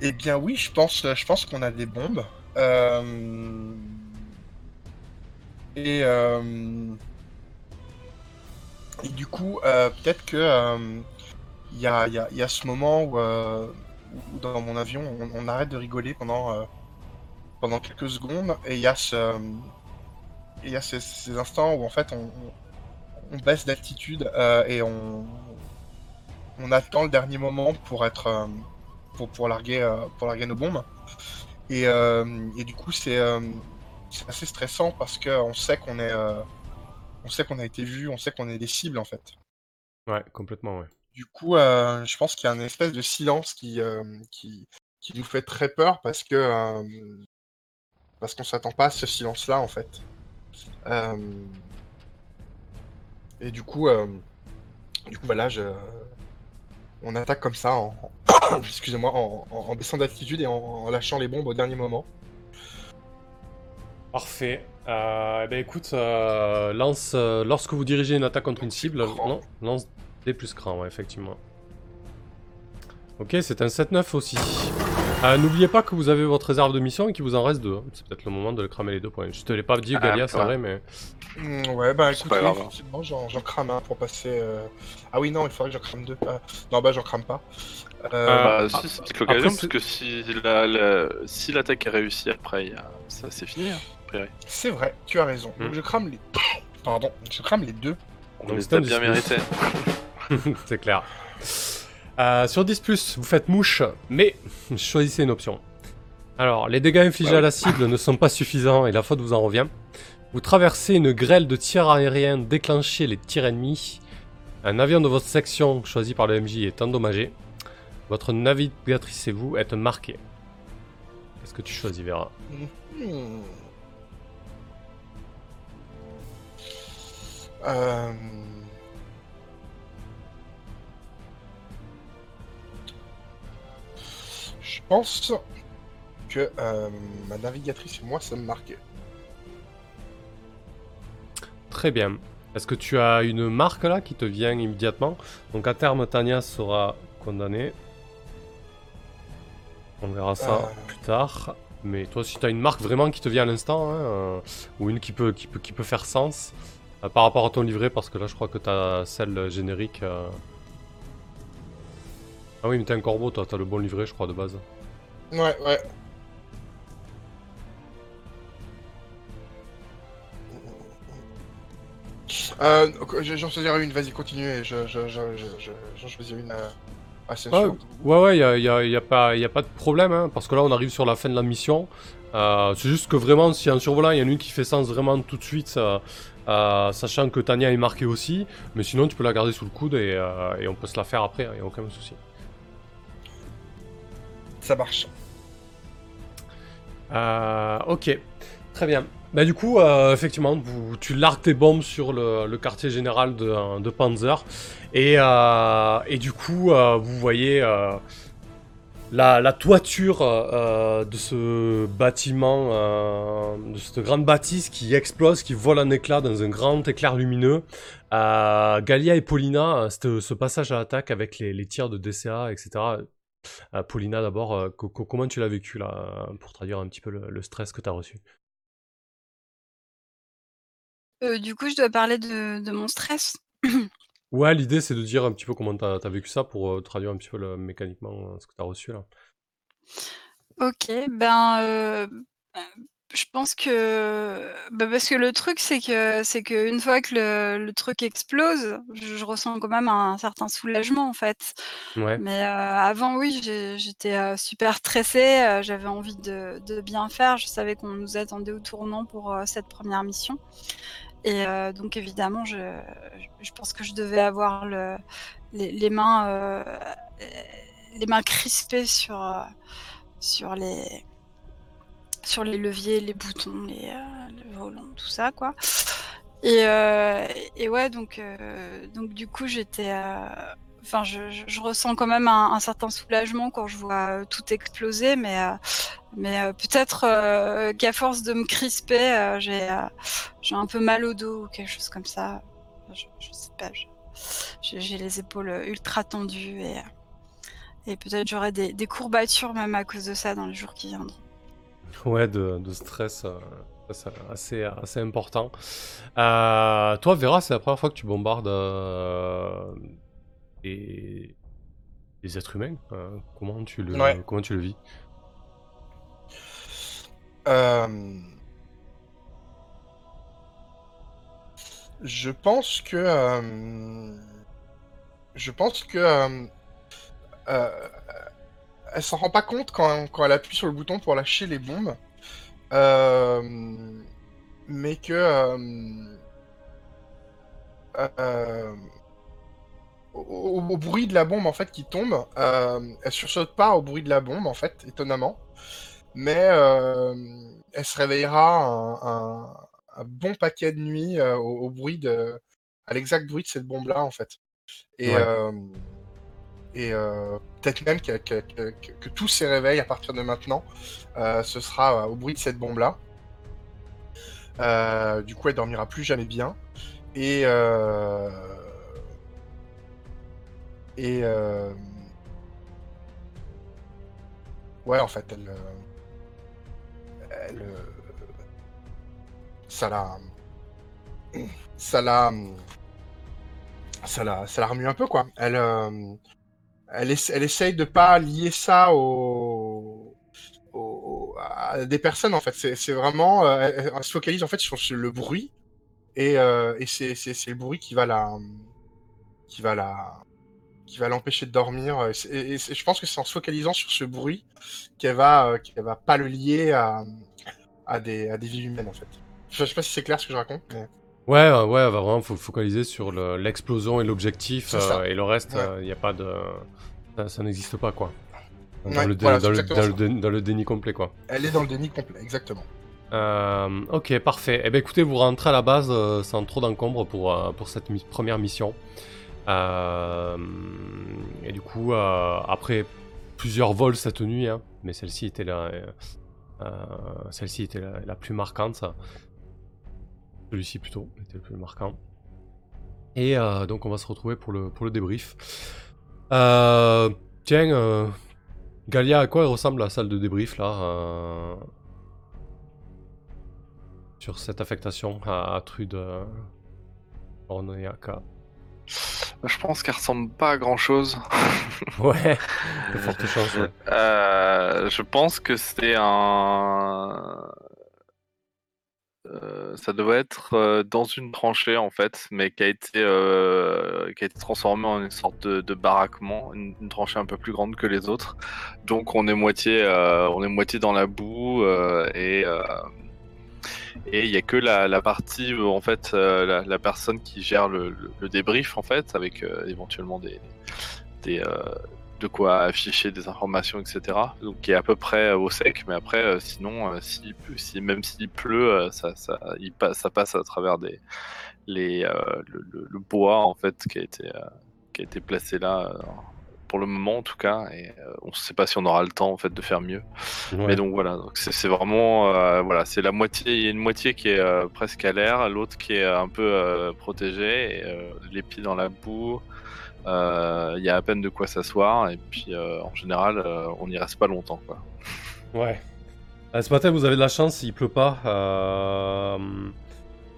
eh bien oui, je pense, je pense qu'on a des bombes. Euh... Et, euh... et du coup, euh, peut-être que euh, il y, a, ce moment où, euh, dans mon avion, on, arrête de rigoler pendant euh, quelques secondes, et il y a ce y a ces, instants où en fait on, baisse d'altitude euh, et on, attend le dernier moment pour être euh, pour, pour larguer euh, pour larguer nos bombes. Et, euh, et du coup c'est euh, assez stressant parce que on sait qu'on est on sait qu'on a été vu on sait qu'on est des cibles en fait. Ouais, complètement, ouais. du coup je pense qu'il y a un espèce de silence qui qui qui nous fait très peur parce que parce qu'on s'attend pas à ce silence là en fait. Euh, et du coup, euh, du coup, voilà, je... on attaque comme ça, en... excusez-moi, en, en- en baissant d'altitude et en... en lâchant les bombes au dernier moment. Parfait. Euh, eh ben écoute, euh, lance, euh, lorsque vous dirigez une attaque contre une cible, lan- lance des plus cran, ouais, effectivement. Ok, c'est un 7-9 aussi. Euh, N'oubliez pas que vous avez votre réserve de mission et qu'il vous en reste deux. hein. C'est peut-être le moment de le cramer les deux points. Je te l'ai pas dit, Ah, Galia, c'est vrai, mais. Hmm, ouais, bah écoute, pas oui, hein. effectivement, j'en crame un pour passer. euh, Ah oui, non, il faudrait que j'en crame deux. Ah, Non, bah j'en crame pas. Euh, Bah, ah, si, c'est peut-être l'occasion, parce que si la- la- si l'attaque est réussie après, ça c'est fini. hein. C'est vrai, tu as raison. Donc Hmm. je crame les. Pardon, je crame les deux. On Donc, les a bien mérité. c'est clair. Euh, sur 10, vous faites mouche, mais choisissez une option. Alors, les dégâts infligés à la cible ne sont pas suffisants et la faute vous en revient. Vous traversez une grêle de tirs aériens déclenchés les tirs ennemis. Un avion de votre section choisi par le MJ est endommagé. Votre navigatrice et vous êtes marqués. Qu'est-ce que tu choisis, Vera Hmm. Euh... Je pense que euh, ma navigatrice et moi sommes marqués. Très bien. Est-ce que tu as une marque là qui te vient immédiatement? Donc à terme, Tania sera condamnée. On verra ça Euh. plus tard. Mais toi, si tu as une marque vraiment qui te vient à l'instant, hein, euh, ou une qui peut, qui peut, qui peut faire sens euh, par rapport à ton livret, parce que là, je crois que tu as celle générique. euh. Ah oui, mais t'es un corbeau, toi, t'as le bon livret, je crois, de base. Ouais, ouais. Euh, je- j'en choisirai une, vas-y, continue, et je, je, je, je, je- j'en choisis une euh, Ouais, sûre. ouais, ouais, y a, y a- y a pas, y a pas de problème, hein, parce que là, on arrive sur la fin de la mission. Euh, c'est juste que vraiment, si en survolant, il y en a une qui fait sens vraiment tout de suite, euh, euh, sachant que Tania est marquée aussi. Mais sinon, tu peux la garder sous le coude et, euh, et on peut se la faire après, il n'y a aucun souci. Ça marche. Ok, très bien. Bah du coup, euh, effectivement, tu largues tes bombes sur le, quartier général de, Panzer. Et, euh, et du coup, euh, vous voyez euh, la, la toiture euh, de ce bâtiment, euh, de cette grande bâtisse qui explose, qui vole en éclats dans un grand éclair lumineux. Galia et Paulina, ce passage à l'attaque avec les, tirs de DCA, etc. Paulina, d'abord, co- co- comment tu l'as vécu là, pour traduire un petit peu le, le stress que tu as reçu? Euh, du coup, je dois parler de, de mon stress. Ouais, l'idée c'est de dire un petit peu comment tu as, vécu ça pour euh, traduire un petit peu le- mécaniquement euh, ce que tu as reçu là. Ok, ben, euh, euh, je pense que, bah, parce que le truc, c'est que, c'est que une fois que le, le truc explose, je, je ressens quand même un, certain soulagement en fait. Ouais, Mais euh, avant, oui, j'ai- j'étais euh, super stressée, euh, j'avais envie de, de bien faire, je savais qu'on nous attendait au tournant pour euh, cette première mission. Et euh, donc évidemment, je, pense que je devais avoir le, les, mains, euh, les mains crispées sur, sur les, sur les leviers, les boutons, les, euh, le volant, tout ça, quoi. Et, et ouais, donc, donc du coup, j'étais. Enfin, je, je- ressens quand même un, certain soulagement quand je vois tout exploser, mais, mais euh, peut-être euh, qu'à force de me crisper, euh, j'ai euh, j'ai un peu mal au dos ou quelque chose comme ça. Je, je sais pas, je- j'ai les épaules ultra tendues et, et peut-être j'aurai des, des courbatures même à cause de ça dans les jours qui viendront. ouais, de, de stress, euh, assez, assez important. Euh, toi, Vera, c'est la première fois que tu bombardes euh, des, êtres humains. euh, comment, tu le, Ouais. comment tu le vis? Je pense que. euh, Je pense que. euh, euh, Elle s'en rend pas compte quand, quand elle appuie sur le bouton pour lâcher les bombes. Euh, Mais que. euh, euh, au bruit de la bombe en fait qui tombe, euh, elle sursaute pas au bruit de la bombe en fait, étonnamment mais euh, elle se réveillera un, un- un bon paquet de nuits euh, au, au bruit de, à l'exact bruit de cette bombe-là en fait. Et, Ouais. euh, et peut-être même que, que- que- que- que tous ces réveils à partir de maintenant, ce sera au bruit de cette bombe-là. Du coup, elle dormira plus jamais bien. Et et ouais, en fait, elle, euh, ça la, ça la, ça la, ça la remue un peu quoi. Elle, euh, elle, essa- elle essaye de pas lier ça au, au- à des personnes en fait. C'est vraiment, euh, elle, se focalise en fait sur le bruit et, euh, c'est le bruit qui va la, qui va la, qui va l'empêcher de dormir. Et, je pense que c'est en se focalisant sur ce bruit qu'elle va, qu'elle va pas le lier à, à des, à des vies humaines en fait. Je sais pas si c'est clair ce que je raconte, mais Ouais, euh, ouais, va vraiment faut focaliser sur le- l'explosion et l'objectif, euh, et le reste, Ouais. il n'y a pas de. Ça, ça n'existe pas, quoi. Dans, Ouais, le, dé- voilà, dans, le, exactement dans, le dé- dans le déni complet, quoi. elle est dans le déni complet, exactement. Euh, ok, parfait. Eh ben écoutez, vous rentrez à la base euh, sans trop d'encombre pour, euh, pour cette mi- première mission. Euh, et du coup, euh, après plusieurs vols cette nuit, hein, mais celle-ci était euh, euh, celle-ci était la, plus marquante. Celui-ci plutôt était le plus marquant. Et euh, donc on va se retrouver pour le, pour le débrief. Euh, tiens, euh, Galia, à quoi ressemble la salle de débrief là euh, sur cette affectation à, Trude euh, Ornoyaka. Je pense qu'elle ressemble pas à grand chose. Ouais, de fortes chances. ouais. Euh, je pense que c'est un. euh, ça devait être euh, dans une tranchée en fait, mais qui a été, euh, qui a été transformée en une sorte de, de baraquement, une, une tranchée un peu plus grande que les autres. Donc on est moitié, euh, on est moitié dans la boue euh, et euh, et il y a que la, partie où en fait euh, la, personne qui gère le, débrief en fait, avec euh, éventuellement des, euh, de quoi afficher des informations, etc. Donc qui est à peu près euh, au sec, mais après, euh, sinon, euh, pleut- si, même s'il pleut, euh, ça, il passe, à travers des, les, euh, le, le- bois en fait qui a été, euh, qui a été placé là euh, pour le moment en tout cas, et euh, on ne sait pas si on aura le temps en fait de faire mieux. Ouais. Mais donc voilà, donc c'est c'est vraiment, euh, voilà, c'est la moitié, il y a une moitié qui est euh, presque à l'air, l'autre qui est un peu euh, protégée, et, euh, les pieds dans la boue. euh, Il y a à peine de quoi s'asseoir, et puis euh, en général, euh, on n'y reste pas longtemps. Quoi. Ouais. Euh, ce matin, vous avez de la chance, il pleut pas. euh,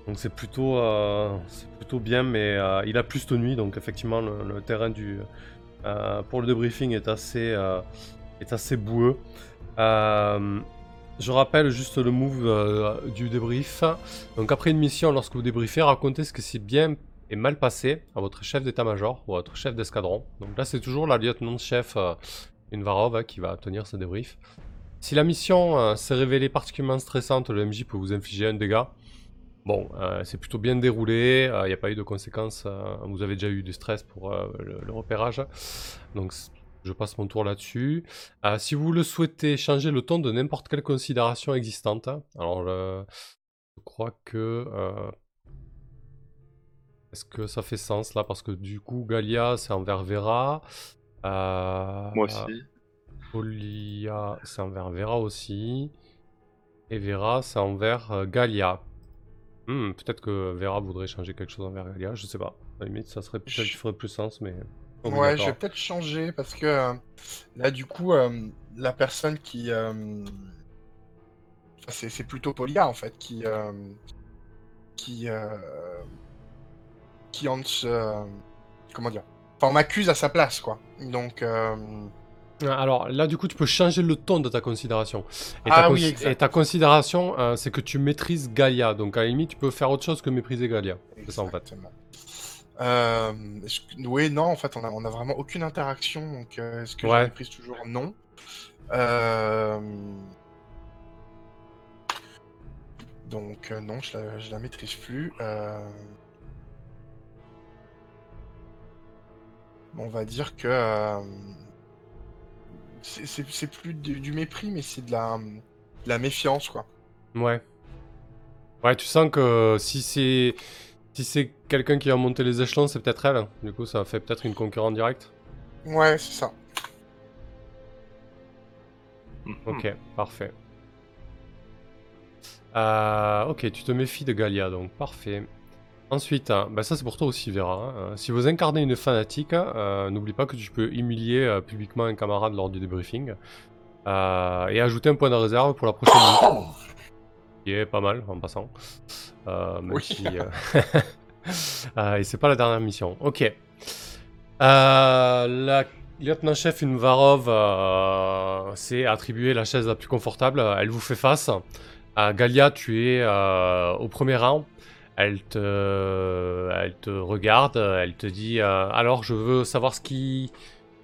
Donc c'est plutôt, euh, c'est plutôt bien, mais euh, il a plu cette nuit, donc effectivement le, le terrain du, euh, pour le débriefing est assez, euh, est assez boueux. Euh, je rappelle juste le move euh, du débrief. Donc après une mission, lorsque vous débriefez, racontez ce que c'est bien et mal passé à votre chef d'état-major ou à votre chef d'escadron. Donc là c'est toujours la lieutenant-chef euh, Invarov hein, qui va tenir ce débrief. Si la mission euh, s'est révélée particulièrement stressante, le MJ peut vous infliger un dégât. Bon, euh, c'est plutôt bien déroulé, il n'y a pas eu de conséquences, euh, vous avez déjà eu du stress pour euh, le, le repérage. Donc je passe mon tour là-dessus. Euh, si vous le souhaitez, changer le ton de n'importe quelle considération existante. Alors je crois que... euh, Est-ce que ça fait sens là? Parce que du coup, Galia, c'est envers Vera. Euh, Moi aussi. Polia, c'est envers Vera aussi. Et Vera, c'est envers euh, Galia. Hmm, peut-être que Vera voudrait changer quelque chose envers Galia, je sais pas. À la limite, ça serait peut-être Je- ferait plus sens, mais. Ouais, je vais peut-être changer parce que euh, là, du coup, euh, la personne qui. euh, c'est c'est plutôt Polia en fait qui. qui. qui euh, comment dire Enfin, on m'accuse à sa place, quoi. Donc. Ah, Alors là, du coup, tu peux changer le ton de ta considération. Et Ah ta, oui, et ta considération, euh, c'est que tu maîtrises Galia. Donc à la limite, tu peux faire autre chose que mépriser Galia. C'est ça en fait. Euh, que- Oui, non, en fait, on a, on a vraiment aucune interaction, donc euh, est-ce que Ouais. je méprise toujours? Non. Donc, non, je la, je la maîtrise plus. On va dire que c'est- plus du, du mépris, mais c'est de la, de la méfiance, quoi. Ouais. Ouais, tu sens que si c'est si c'est quelqu'un qui va monter les échelons, c'est peut-être elle. Du coup, ça fait peut-être une concurrente directe. Ouais, c'est ça. Mhm. Ok, parfait. Euh, ok, tu te méfies de Galia, donc parfait. Ensuite, bah ça c'est pour toi aussi, Vera. hein. Euh, si vous incarnez une fanatique, euh, n'oublie pas que tu peux humilier euh, publiquement un camarade lors du débriefing. Et ajouter un point de réserve pour la prochaine mission. Qui est pas mal en passant. Même Oui. si, et c'est pas la dernière mission. Ok. La lieutenant-chef Invarov s'est attribué la chaise la plus confortable. Elle vous fait face. Galia, tu es au premier rang. Elle te, elle te regarde. Elle te dit euh, Alors, je veux savoir ce qui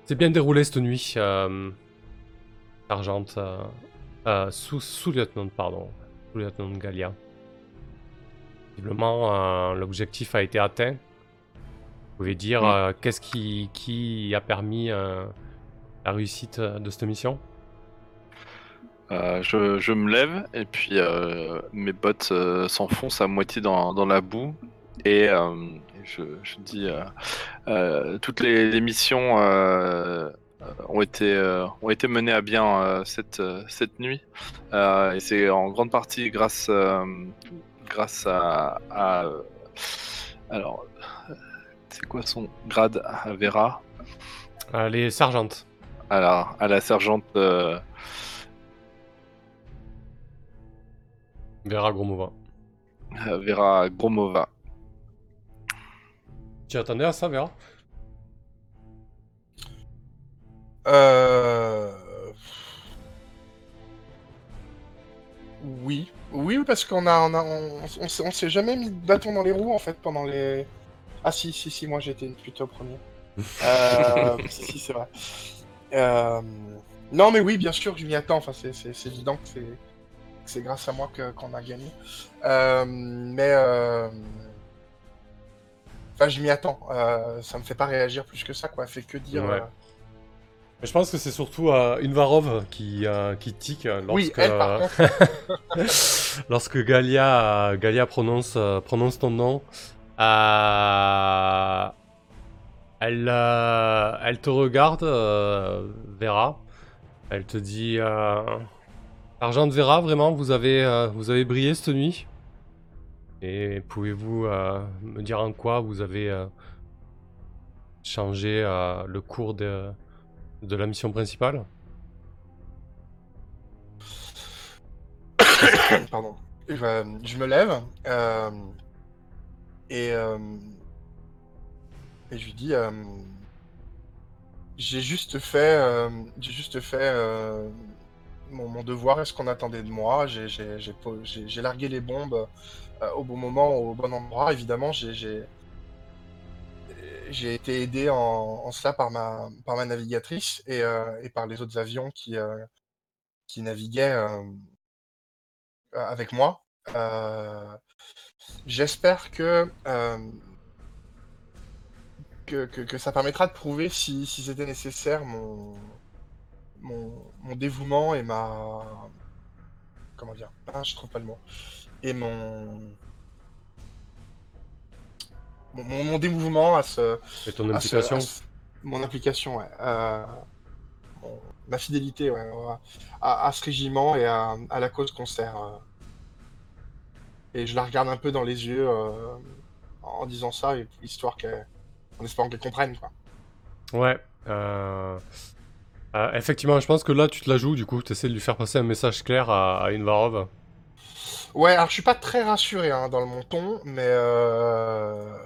s'est bien déroulé cette nuit. Euh, sergente. euh, euh, sous- sous-lieutenant, pardon. Sous-lieutenant Galia. Visiblement, l'objectif a été atteint. Vous pouvez dire Mm. qu'est-ce qui, qui a permis la réussite de cette mission? Euh, je, je me lève et puis euh, mes bottes euh, s'enfoncent à moitié dans, dans la boue et je, je dis toutes les, les missions ont été ont été menées à bien cette cette nuit. Et c'est en grande partie grâce grâce à, à, alors c'est quoi son grade? À Vera. Les sergentes. à la, à la sergente Vera Gromova. Vera Gromova Tu attendais à ça, Vera? Euh... Oui. Oui, parce qu'on a, on a, on, on s'est- on s'est jamais mis de bâton dans les roues en fait pendant les. Ah si, si, si, moi j'étais plutôt premier. Euh, si, si, c'est vrai. Euh, Non, mais oui, bien sûr, je m'y attends. Enfin, c'est, évident que c'est, c'est grâce à moi que, qu'on a gagné. Euh, mais, euh... enfin, je m'y attends. Euh, ça me fait pas réagir plus que ça, quoi. Fait que dire. Ouais. euh, Mais je pense que c'est surtout Invarov qui, qui tique lorsque, Oui, elle, par lorsque Galia, Galia prononce, prononce ton nom. elle, elle te regarde, Vera. Elle te dit Argent de Vera, vraiment, vous avez, euh, vous avez brillé cette nuit Et pouvez-vous euh, me dire en quoi vous avez euh, changé le cours de, de la mission principale? Pardon. Je, je me lève et, et je lui dis j'ai juste fait j'ai juste fait mon, devoir et ce qu'on attendait de moi. J'ai- largué les bombes euh, au bon moment, au bon endroit. Évidemment, j'ai été aidé en, cela par ma navigatrice et, euh, et par les autres avions qui euh, naviguaient. avec moi. J'espère que, ça permettra de prouver si c'était nécessaire mon, mon, mon dévouement et ma. Comment dire ah, Je trouve pas le mot. Et mon. Mon, mon, mon dévouement à ce. Et ton à ce- implication à ce- mon implication, ouais. euh, mon- ma fidélité, ouais, ouais, à, à ce régiment et à, à la cause qu'on sert. euh. Et je la regarde un peu dans les yeux euh, en disant ça, et histoire qu'elle. En espérant qu'elle comprenne, quoi. Ouais. euh, euh, effectivement, je pense que là, tu te la joues, du coup, tu essaies de lui faire passer un message clair à, à Invarov. Ouais, alors je suis pas très rassuré hein, dans le mon ton, mais. euh,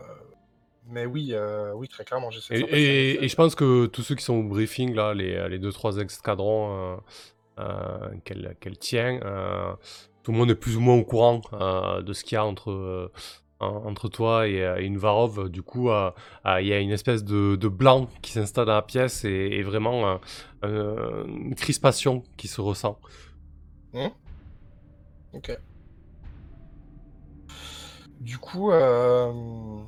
Mais oui, euh, oui, très clairement, j'essaie de Et, et- et je pense que tous ceux qui sont au briefing, là, les, les deux, trois escadrons qu'elle qu'elle tient, tout le monde est plus ou moins au courant de ce qu'il y a entre, en- entre toi et, euh, et Invarov. Du coup, euh, euh, il y a une espèce de, de blanc qui s'installe dans la pièce et, et vraiment une crispation qui se ressent. Ok. Du coup, euh...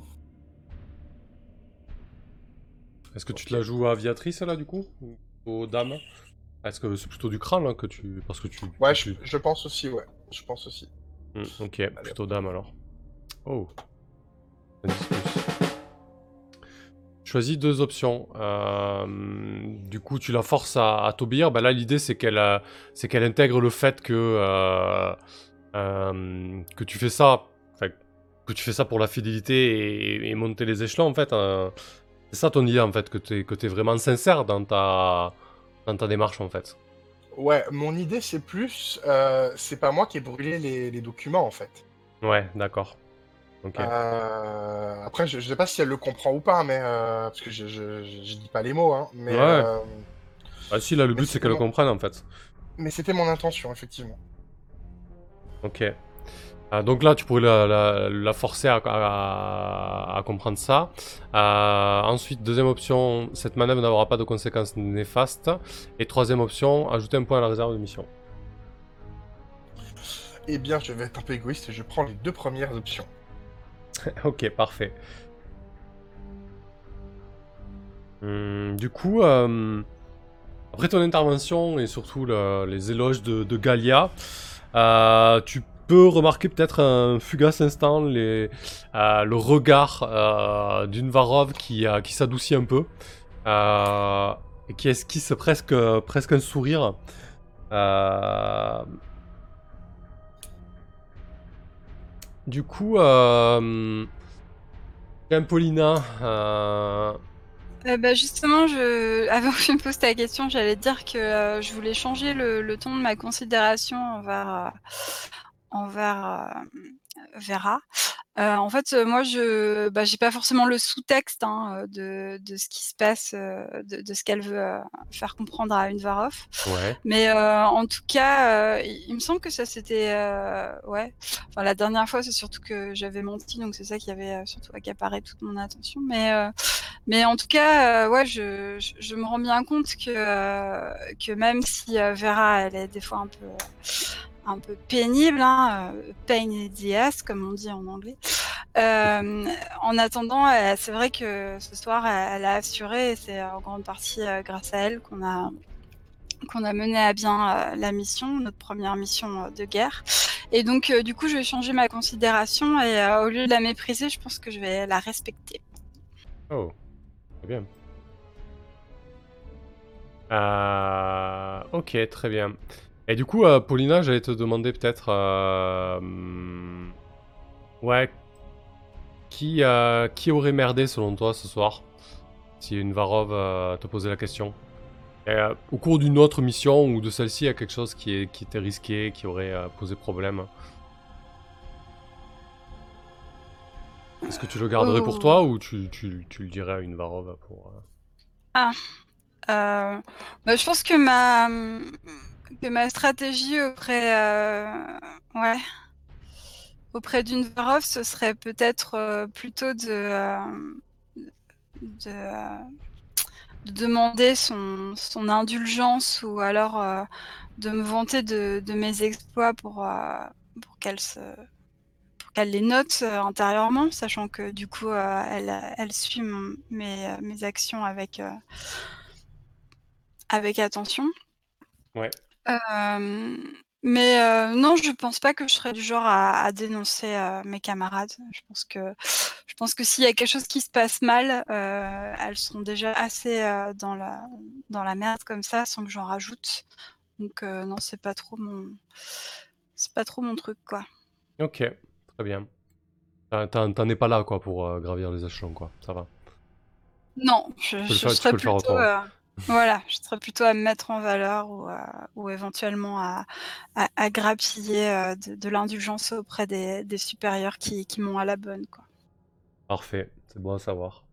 Est-ce que tu te la joues à aviatrice, là, du coup? Ou aux dames? Est-ce que c'est plutôt du crâne, là, que tu... Parce que tu... ouais, tu- je, je pense aussi, ouais. Je pense aussi. Hmm, ok, plutôt dame alors. Oh. Choisis deux options. Euh, du coup, tu la forces à, à t'obéir. Bah là, l'idée, c'est qu'elle euh, c'est qu'elle intègre le fait que, euh, que tu fais ça. que tu fais ça pour la fidélité et, et monter les échelons, en fait. euh, c'est ça ton idée, en fait, que tu es, que t'es vraiment sincère dans ta, dans ta démarche, en fait. Ouais, mon idée, c'est plus. c'est pas moi qui ai brûlé les, les documents, en fait. Ouais, d'accord. Euh, Après, je, je sais pas si elle le comprend ou pas, mais. euh, Parce que je, je, je, je dis pas les mots, hein. Mais, Ouais. euh, Ah si, là, le but, c'est qu'elle le comprenne, en fait. mais c'était mon intention, effectivement. Ok. Euh, donc là, tu pourrais la, la- la forcer à, à- à comprendre ça. Ensuite, deuxième option, cette manœuvre n'aura pas de conséquences néfastes. Et troisième option, ajouter un point à la réserve de mission. Eh bien, je vais être un peu égoïste et je prends les deux premières options. ok, parfait. Hum, du coup, euh, après ton intervention et surtout le- les éloges de, Galia, euh, tu peux remarquer peut-être un fugace instant euh, le regard d'une Varov qui, qui s'adoucit un peu et qui esquisse presque un sourire. Du coup, euh, Paulina, euh, Euh, bah, justement, je... avant que tu me poses ta question, j'allais dire que euh, je voulais changer le, le ton de ma considération envers, envers Vera. Euh, en fait, euh, moi, je bah, j'ai pas forcément le sous-texte hein, de, de, ce qui se passe, euh, de, de, ce qu'elle veut euh, faire comprendre à une Varov. Ouais. Mais euh, en tout cas, il, il me semble que ça c'était, ouais. Enfin, la dernière fois, c'est surtout que j'avais menti, donc c'est ça qui avait surtout accaparé toute mon attention. Mais mais en tout cas, ouais, je, je, je, me rends bien compte que que même si Vera, elle est des fois un peu un peu pénible, hein, euh, pain in the comme on dit en anglais. Euh, en attendant, c'est vrai que ce soir, elle, a assuré, et c'est en grande partie euh, grâce à elle qu'on a a mené à bien euh, la mission, notre première mission euh, de guerre. Et donc, euh, du coup, je vais changer ma considération et au lieu de la mépriser, je pense que je vais la respecter. Oh, très bien. ok, très bien. Et du coup, euh, Paulina, j'allais te demander peut-être... Euh, ouais. Qui, euh, qui aurait merdé selon toi ce soir Si une Varov te posait la question? Et, au cours d'une autre mission ou de celle-ci, il y a quelque chose qui, est, qui était risqué, qui aurait posé problème? Est-ce que tu le garderais pour toi ou tu, tu, tu le dirais à une Varov pour... Ah. Bah, je pense que ma que ma stratégie auprès, euh, ouais, auprès d'une Varov, ce serait peut-être euh, plutôt de, euh, de, de, demander son, indulgence ou alors de me vanter de, mes exploits pour, qu'elle les note intérieurement, sachant que du coup elle, suit mes actions avec avec attention. Ouais. Mais non, je pense pas que je serais du genre à, à dénoncer mes camarades. Je pense que je pense que s'il y a quelque chose qui se passe mal, elles seront déjà assez dans la dans la merde comme ça, sans que j'en rajoute. Donc non, c'est pas trop mon c'est pas trop mon truc quoi. Ok, très bien. T'en es pas là quoi pour gravir les échelons quoi, ça va. Non, je, je, je serais plutôt voilà, je serais plutôt à me mettre en valeur ou, euh, ou éventuellement à, à, à grappiller euh, de, de l'indulgence auprès des, des, supérieurs qui, qui m'ont à la bonne. Quoi. Parfait, c'est bon à savoir.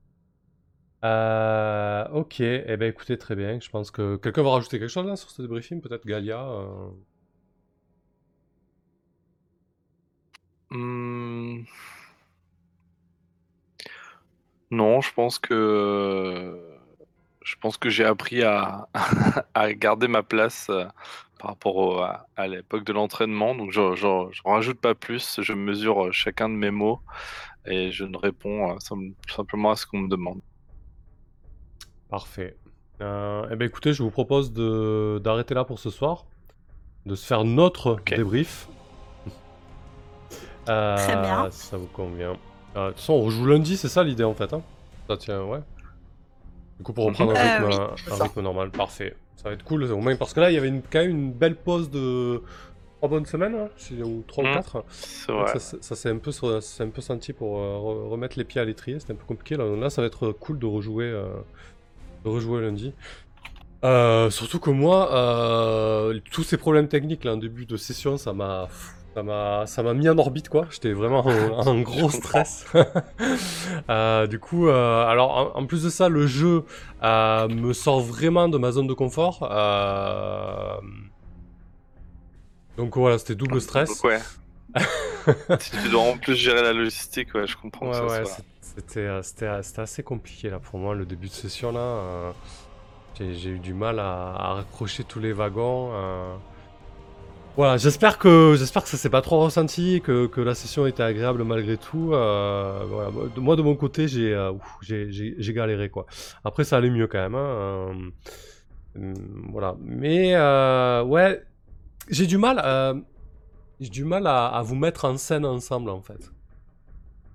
Euh, ok, eh ben écoutez, très bien. Je pense que quelqu'un va rajouter quelque chose là sur ce débriefing, peut-être Galia. Euh... Mmh... Non, je pense que je pense que j'ai appris à, à, garder ma place euh, par rapport au, à, à l'époque de l'entraînement. Donc, je ne rajoute pas plus. Je mesure euh, chacun de mes mots et je ne réponds euh, simplement à ce qu'on me demande. Parfait. Euh, eh ben écoutez, je vous propose d'arrêter là pour ce soir, de se faire notre okay. débrief. Euh, Très bien. Ça vous convient. Euh, de toute façon, on rejoue lundi, c'est ça l'idée en fait. Hein? Ça tient, ouais. Du coup, pour reprendre un rythme, oui, un rythme normal, parfait. Ça va être cool, au moins parce que là, il y avait une, quand même une belle pause de trois bonnes semaines, hein, ou trois mmh, ou quatre. Ouais. Ça, ça s'est un, peu, un peu senti pour euh, remettre les pieds à l'étrier, c'était un peu compliqué. Là, là, ça va être cool de rejouer, euh, de rejouer lundi. Euh, surtout que moi, euh, tous ces problèmes techniques là en début de session, ça m'a ça m'a ça m'a mis en orbite quoi. J'étais vraiment en, en gros stress. euh, du coup, euh, alors en, en, plus de ça, le jeu euh, me sort vraiment de ma zone de confort. Donc voilà, c'était double stress. Donc, ouais. si tu dois en plus gérer la logistique, ouais, je comprends. Ouais, que ouais, c'était c'était assez compliqué là pour moi le début de session là. J'ai eu du mal à, à, raccrocher tous les wagons. Voilà, j'espère que j'espère que ça s'est pas trop ressenti, que, que la session était agréable malgré tout. Euh. Moi de mon côté, j'ai euh, j'ai galéré quoi. Après ça allait mieux quand même. Hein. Euh, voilà, mais ouais, j'ai du mal, j'ai du mal à, à, vous mettre en scène ensemble en fait.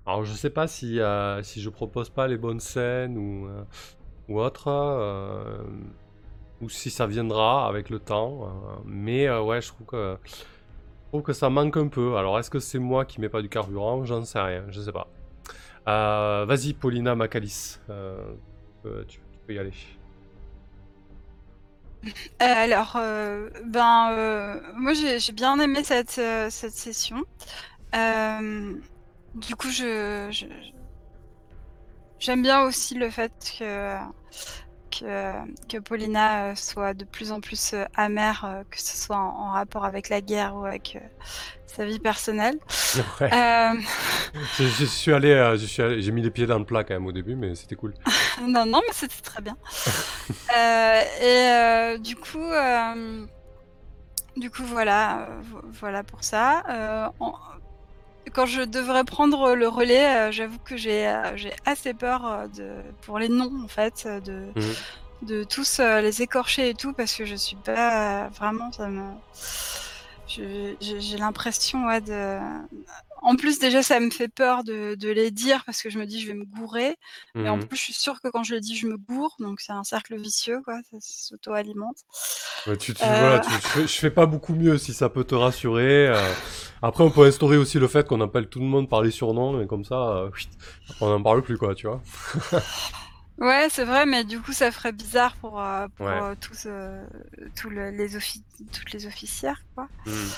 Alors je sais pas si si je propose pas les bonnes scènes ou ou autre, ou si ça viendra avec le temps. Euh, mais euh, ouais, je trouve que je trouve que ça manque un peu. Alors est-ce que c'est moi qui mets pas du carburant? J'en sais rien, je sais pas. Vas-y, Paulina Macalis, tu, peux y aller. alors, ben, moi j'ai bien aimé cette, cette session. du coup, je- j'aime bien aussi le fait que, que, que Paulina euh, soit de plus en plus euh, amère, euh, que ce soit en, en rapport avec la guerre ou avec sa vie personnelle. Ouais. Je, je suis allé, j'ai mis les pieds dans le plat quand même au début, mais c'était cool. non, non, mais c'était très bien. Et du coup, du coup, voilà, euh, vo- voilà pour ça. Euh, en- Quand je devrais prendre le relais, euh, j'avoue que j'ai euh, j'ai assez peur euh, de pour les noms en fait, de Mhm. de tous les écorcher et tout parce que je suis pas vraiment ça me j'ai l'impression ouais de en plus déjà ça me fait peur de, de les dire parce que je me dis je vais me gourer et en Mhm. plus je suis sûre que quand je le dis je me gourre donc c'est un cercle vicieux quoi ça s'auto-alimente Ouais, tu, tu- Euh. voilà, tu- je, fais, je fais pas beaucoup mieux si ça peut te rassurer. euh. Après, on peut instaurer aussi le fait qu'on appelle tout le monde par les surnoms et comme ça, euh, on n'en parle plus, quoi, tu vois. ouais c'est vrai mais du coup ça ferait bizarre pour, euh, pour Ouais. euh, tous euh, tous le- les offi- toutes les officières quoi Mhm.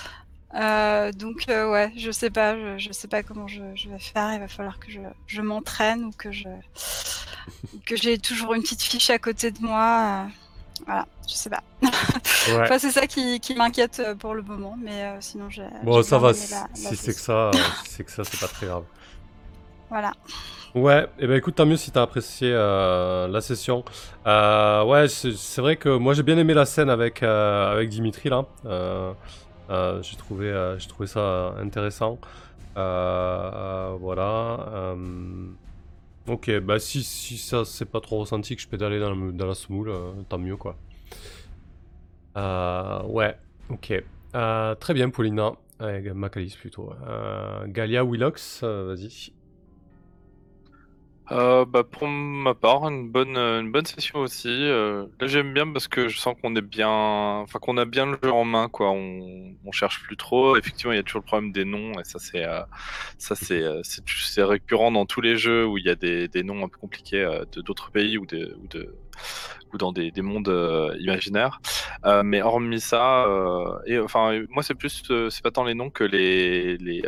Euh, donc euh, ouais, je sais pas, je, je sais pas comment je, je vais faire. Il va falloir que je, je m'entraîne ou que je que j'ai toujours une petite fiche à côté de moi. euh, voilà, je sais pas. Ouais. Enfin, c'est ça qui, qui m'inquiète pour le moment, mais sinon j'ai. Bon, ça va, si la- la si c'est que ça, c'est que ça, c'est pas très grave. Voilà. Ouais, et ben écoute, tant mieux si t'as apprécié euh, la session. Euh, ouais, c'est c'est vrai que moi j'ai bien aimé la scène avec euh, avec Dimitri là. Euh, j'ai trouvé euh, trouvé ça intéressant. Euh, voilà. ok, bah si si ça c'est pas trop ressenti que je peux aller dans, le- dans la semoule, tant mieux quoi. Ouais, ok. Très bien, Paulina. Macalis plutôt. Galia Willox, vas-y. Euh, bah, pour ma part, une bonne, euh, une bonne session aussi. Euh, là, j'aime bien parce que je sens qu'on est bien, enfin qu'on a bien le jeu en main, quoi. On, on cherche plus trop. Effectivement, il y a toujours le problème des noms, et ça, c'est, ça, c'est, c'est, récurrent dans tous les jeux où il y a des, des noms un peu compliqués de d'autres pays ou de, ou dans des, des mondes imaginaires. Mais hormis ça, et enfin, moi, c'est plus, c'est pas tant les noms que les, les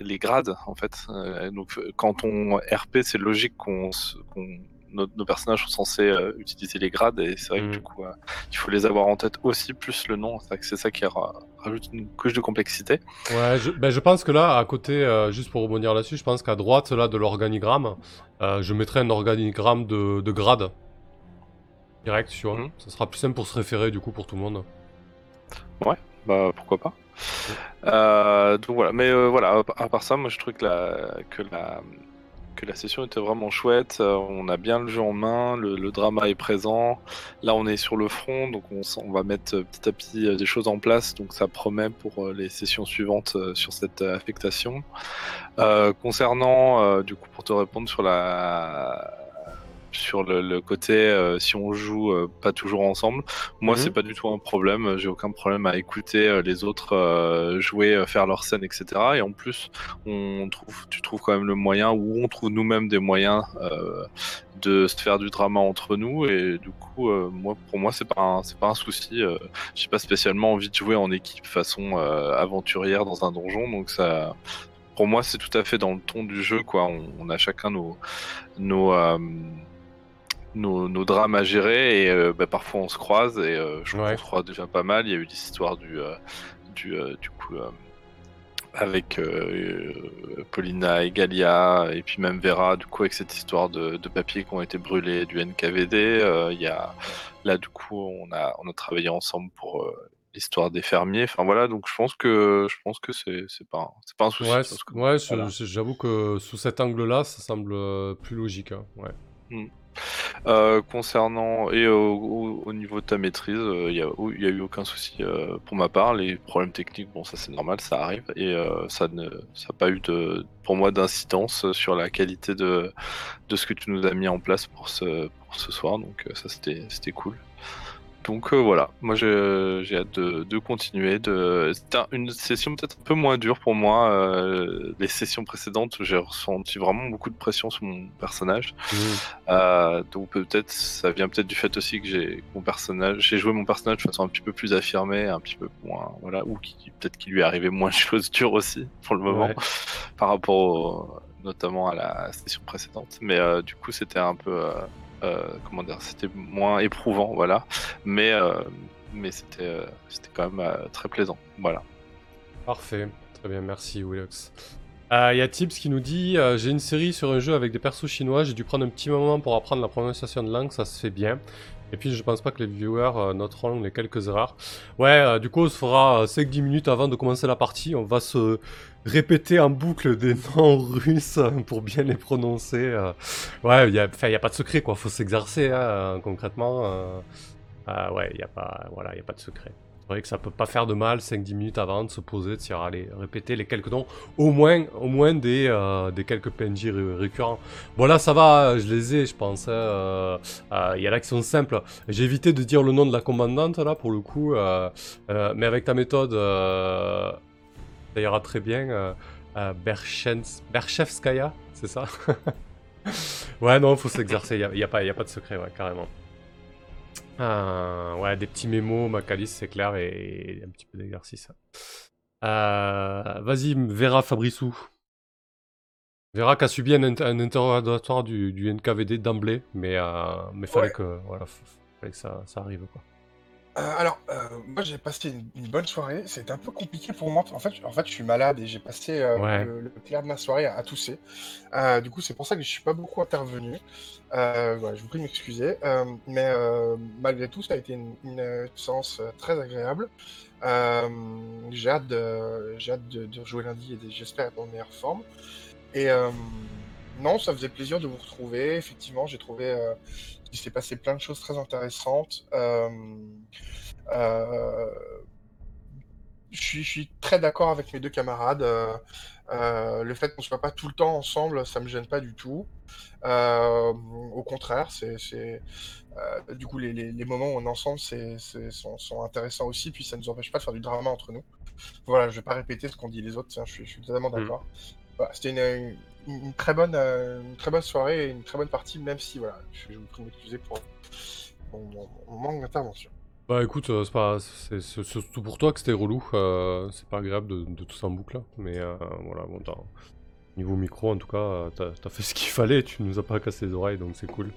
les grades en fait. Euh, donc euh, quand on RP, c'est logique qu'on nos, nos personnages sont censés euh, utiliser les grades et c'est vrai que du coup euh, il faut les avoir en tête aussi plus le nom. C'est ça qui ra- rajoute une couche de complexité. Ouais, je, ben, je pense que là, à côté, euh, juste pour rebondir là-dessus, je pense qu'à droite là de l'organigramme, je mettrai un organigramme de, de grade. Direct, tu vois. Mhm. Ça sera plus simple pour se référer du coup pour tout le monde. Bah pourquoi pas. Euh, donc voilà, mais euh, voilà, à part ça, moi je trouve que la, session était vraiment chouette. Euh, on a bien le jeu en main, le, drama est présent. Là, on est sur le front, donc on, va mettre petit à petit des choses en place. Donc ça promet pour les sessions suivantes sur cette affectation. Concernant, du coup, pour te répondre sur la sur le, le côté euh, si on joue euh, pas toujours ensemble, moi Mhm. c'est pas du tout un problème. J'ai aucun problème à écouter euh, les autres jouer, faire leur scène, etc. Et en plus, on trouve, tu trouves quand même le moyen, ou on trouve nous-mêmes des moyens de se faire du drama entre nous. Et du coup, moi, pour moi, c'est pas un, c'est pas un souci. J'ai pas spécialement envie de jouer en équipe façon aventurière dans un donjon, donc ça. Pour moi, c'est tout à fait dans le ton du jeu, quoi. On, on a chacun nos, nos, euh, nos, nos drames à gérer et euh, bah, parfois on se croise et euh, je Ouais. qu'on se croise déjà pas mal. Il y a eu l'histoire du, euh, du, euh, du coup avec Paulina et Galia et puis même Vera du coup avec cette histoire de, de papiers qui ont été brûlés du NKVD. Il y a là du coup on a on a travaillé ensemble pour l'histoire des fermiers. Enfin voilà donc je pense que je pense que c'est c'est pas un- c'est pas un souci. Ouais, que- voilà. j'avoue que sous cet angle-là, ça semble plus logique. hein, Ouais. Euh, concernant et au, au- au niveau de ta maîtrise, il n'y a, eu aucun souci euh, pour ma part. Les problèmes techniques, bon, ça c'est normal, ça arrive et euh, ça n'a pas eu pour moi d'incidence sur la qualité de, ce que tu nous as mis en place pour ce, soir. Donc euh, ça c'était cool. Donc euh, voilà, moi j'ai hâte de, de continuer. De... C'était un- une session peut-être un peu moins dure pour moi. euh, les sessions précédentes, j'ai ressenti vraiment beaucoup de pression sur mon personnage. Mmh. Euh, donc peut-être ça vient peut-être du fait aussi que j'ai mon personnage, j'ai joué mon personnage de façon un petit peu plus affirmée, un petit peu moins voilà, ou qui peut-être qu'il lui est arrivé moins de choses dures aussi pour le moment Ouais. par rapport au- notamment à la session précédente. Mais du coup c'était un peu comment dire, c'était moins éprouvant voilà, mais euh, mais c'était euh, c'était quand même euh, très plaisant voilà. Parfait, très bien, merci Willox. Euh, Il y a Tips qui nous dit euh, J'ai une série sur un jeu avec des persos chinois, j'ai dû prendre un petit moment pour apprendre la prononciation de langue, ça se fait bien. Et puis je pense pas que les viewers euh, noteront les quelques erreurs. Ouais, euh, du coup on se fera 5-10 minutes avant de commencer la partie, on va se répéter en boucle des noms russes pour bien les prononcer. euh. Ouais, il y a, pas de secret quoi, faut s'exercer hein, concrètement. euh. Ouais, il y a pas, voilà, il y a pas de secret. C'est vrai que ça peut pas faire de mal 5-10 minutes avant de se poser, de se répéter les quelques noms, au moins, au moins des, euh, des quelques PNJ ré- récurrents. Bon là ça va, je les ai je pense. hein, euh, euh, Il y a qui sont simples. J'ai évité de dire le nom de la commandante là pour le coup, euh, euh, mais avec ta méthode, ça ira très bien. Berchevskaya, c'est ça? Ouais non, faut s'exercer, il n'y a, y a pas a pas de secret, carrément. Euh, ouais, des petits mémos, Macalis, c'est clair, et, un petit peu d'exercice. Euh, Vas-y, Vera Fabrissou. Vera qui a subi un, int- un interrogatoire du, du NKVD d'emblée, mais euh, mais fallait Ouais. que voilà, f- fallait que ça, ça arrive quoi. Euh, alors, euh, moi j'ai passé une, une bonne soirée. C'était un peu compliqué pour moi. En fait, en fait je suis malade et j'ai passé euh, Ouais. le, le clair de ma soirée à, tousser. Du coup, c'est pour ça que je suis pas beaucoup intervenu. Euh, voilà, je vous prie de m'excuser. Mais euh, malgré tout, ça a été une, une, euh, séance très agréable. Euh, j'ai hâte, de, j'ai hâte de, de rejouer lundi et de- j'espère être en meilleure forme. Et euh, non, ça faisait plaisir de vous retrouver. Effectivement, j'ai trouvé euh, qu'il s'est passé plein de choses très intéressantes. Euh, euh, je suis, je suis très d'accord avec mes deux camarades. euh, euh, le fait qu'on soit pas tout le temps ensemble, ça me gêne pas du tout. Euh, au contraire, c'est, du coup les, les- les moments où on est ensemble, c'est, sont, sont intéressants aussi. Puis ça nous empêche pas de faire du drama entre nous. Voilà, je vais pas répéter ce qu'ont dit les autres. tiens, je, suis, je suis totalement Mm. d'accord. Voilà, c'était une, une- une très bonne, euh, une très bonne soirée et une très bonne partie, même si voilà, je, je vous prie de m'excuser pour mon, manque d'intervention. Bah écoute, euh, c'est pas, c'est surtout pour toi que c'était relou. euh, c'est pas agréable de, de tout ça en boucle, là. mais euh, voilà, bon, niveau micro en tout cas, t'as as fait ce qu'il fallait. Tu nous as pas cassé les oreilles, donc c'est cool.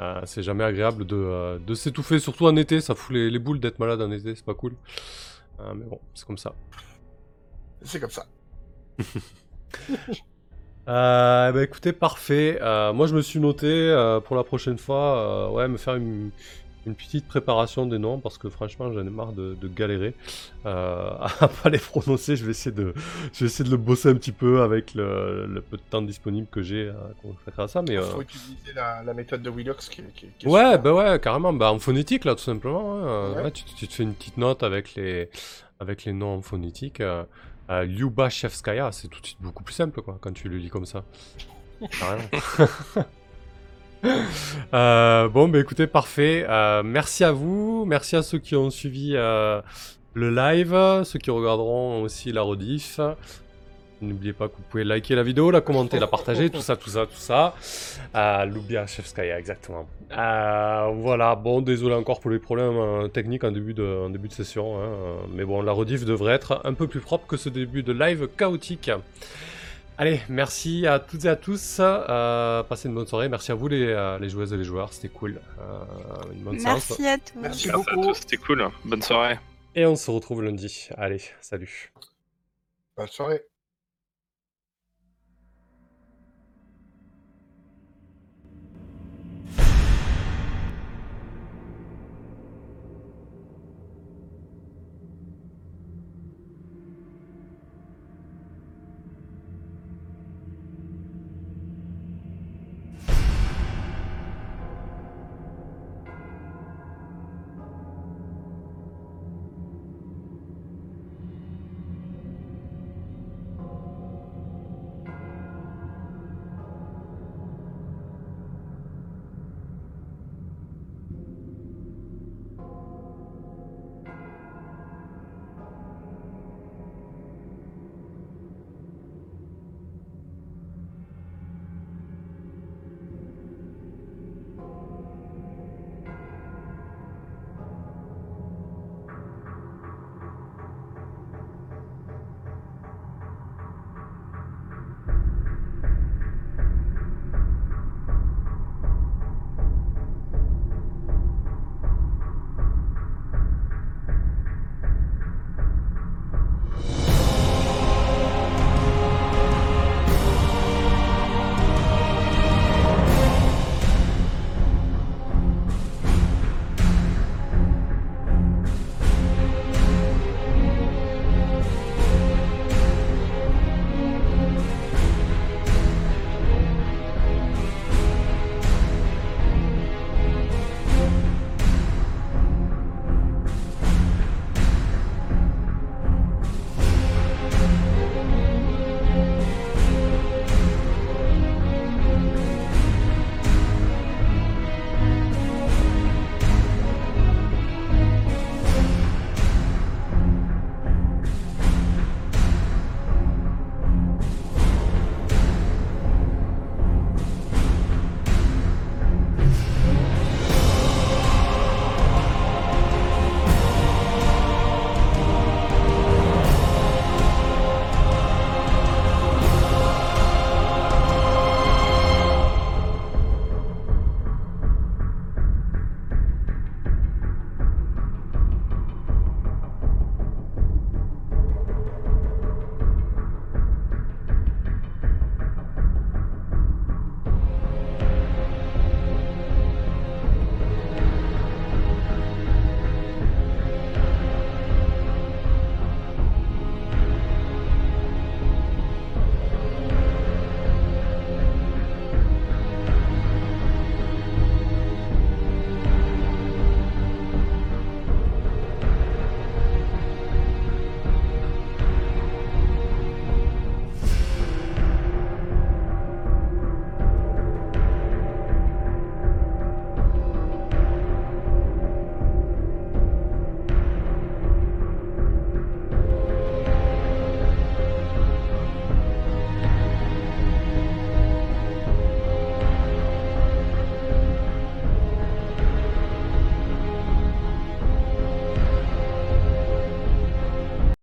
Euh, c'est jamais agréable de, de s'étouffer, surtout en été. Ça fout les, les boules d'être malade en été, c'est pas cool. Mais bon, c'est comme ça. C'est comme ça. Euh, bah écoutez, parfait. Euh, moi, je me suis noté euh, pour la prochaine fois, euh, ouais, me faire une, une petite préparation des noms parce que franchement, j'en ai marre de, de galérer euh, à pas les prononcer. Je vais essayer de, je vais essayer de le bosser un petit peu avec le, le peu de temps disponible que j'ai à consacrer à ça. Mais Il euh, faut utiliser la, la méthode de Willox qui, qui qui est ouais, super. bah ouais, carrément, bah en phonétique là, tout simplement. hein. Euh, Ouais. ouais, tu, tu te fais une petite note avec les, avec les noms en phonétique. Euh, Lyubachevskaya, c'est tout de suite beaucoup plus simple quoi quand tu le lis comme ça. Euh, bon, bah écoutez, parfait. Euh, merci à vous. Merci à ceux qui ont suivi euh, le live, ceux qui regarderont aussi la rediff. N'oubliez pas que vous pouvez liker la vidéo, la commenter, la partager, tout ça, tout ça, tout ça. Euh, Lubia Chevskaya, exactement. Euh, voilà, bon, désolé encore pour les problèmes euh, techniques en début de, en début de session. hein, euh, mais bon, la rediff devrait être un peu plus propre que ce début de live chaotique. Allez, merci à toutes et à tous. Euh, passez une bonne soirée. Merci à vous les, les joueuses et les joueurs. C'était cool. Euh, une bonne séance. Merci à tous. Merci Merci à beaucoup. tous, c'était cool. Bonne soirée. Et on se retrouve lundi. Allez, salut. Bonne soirée.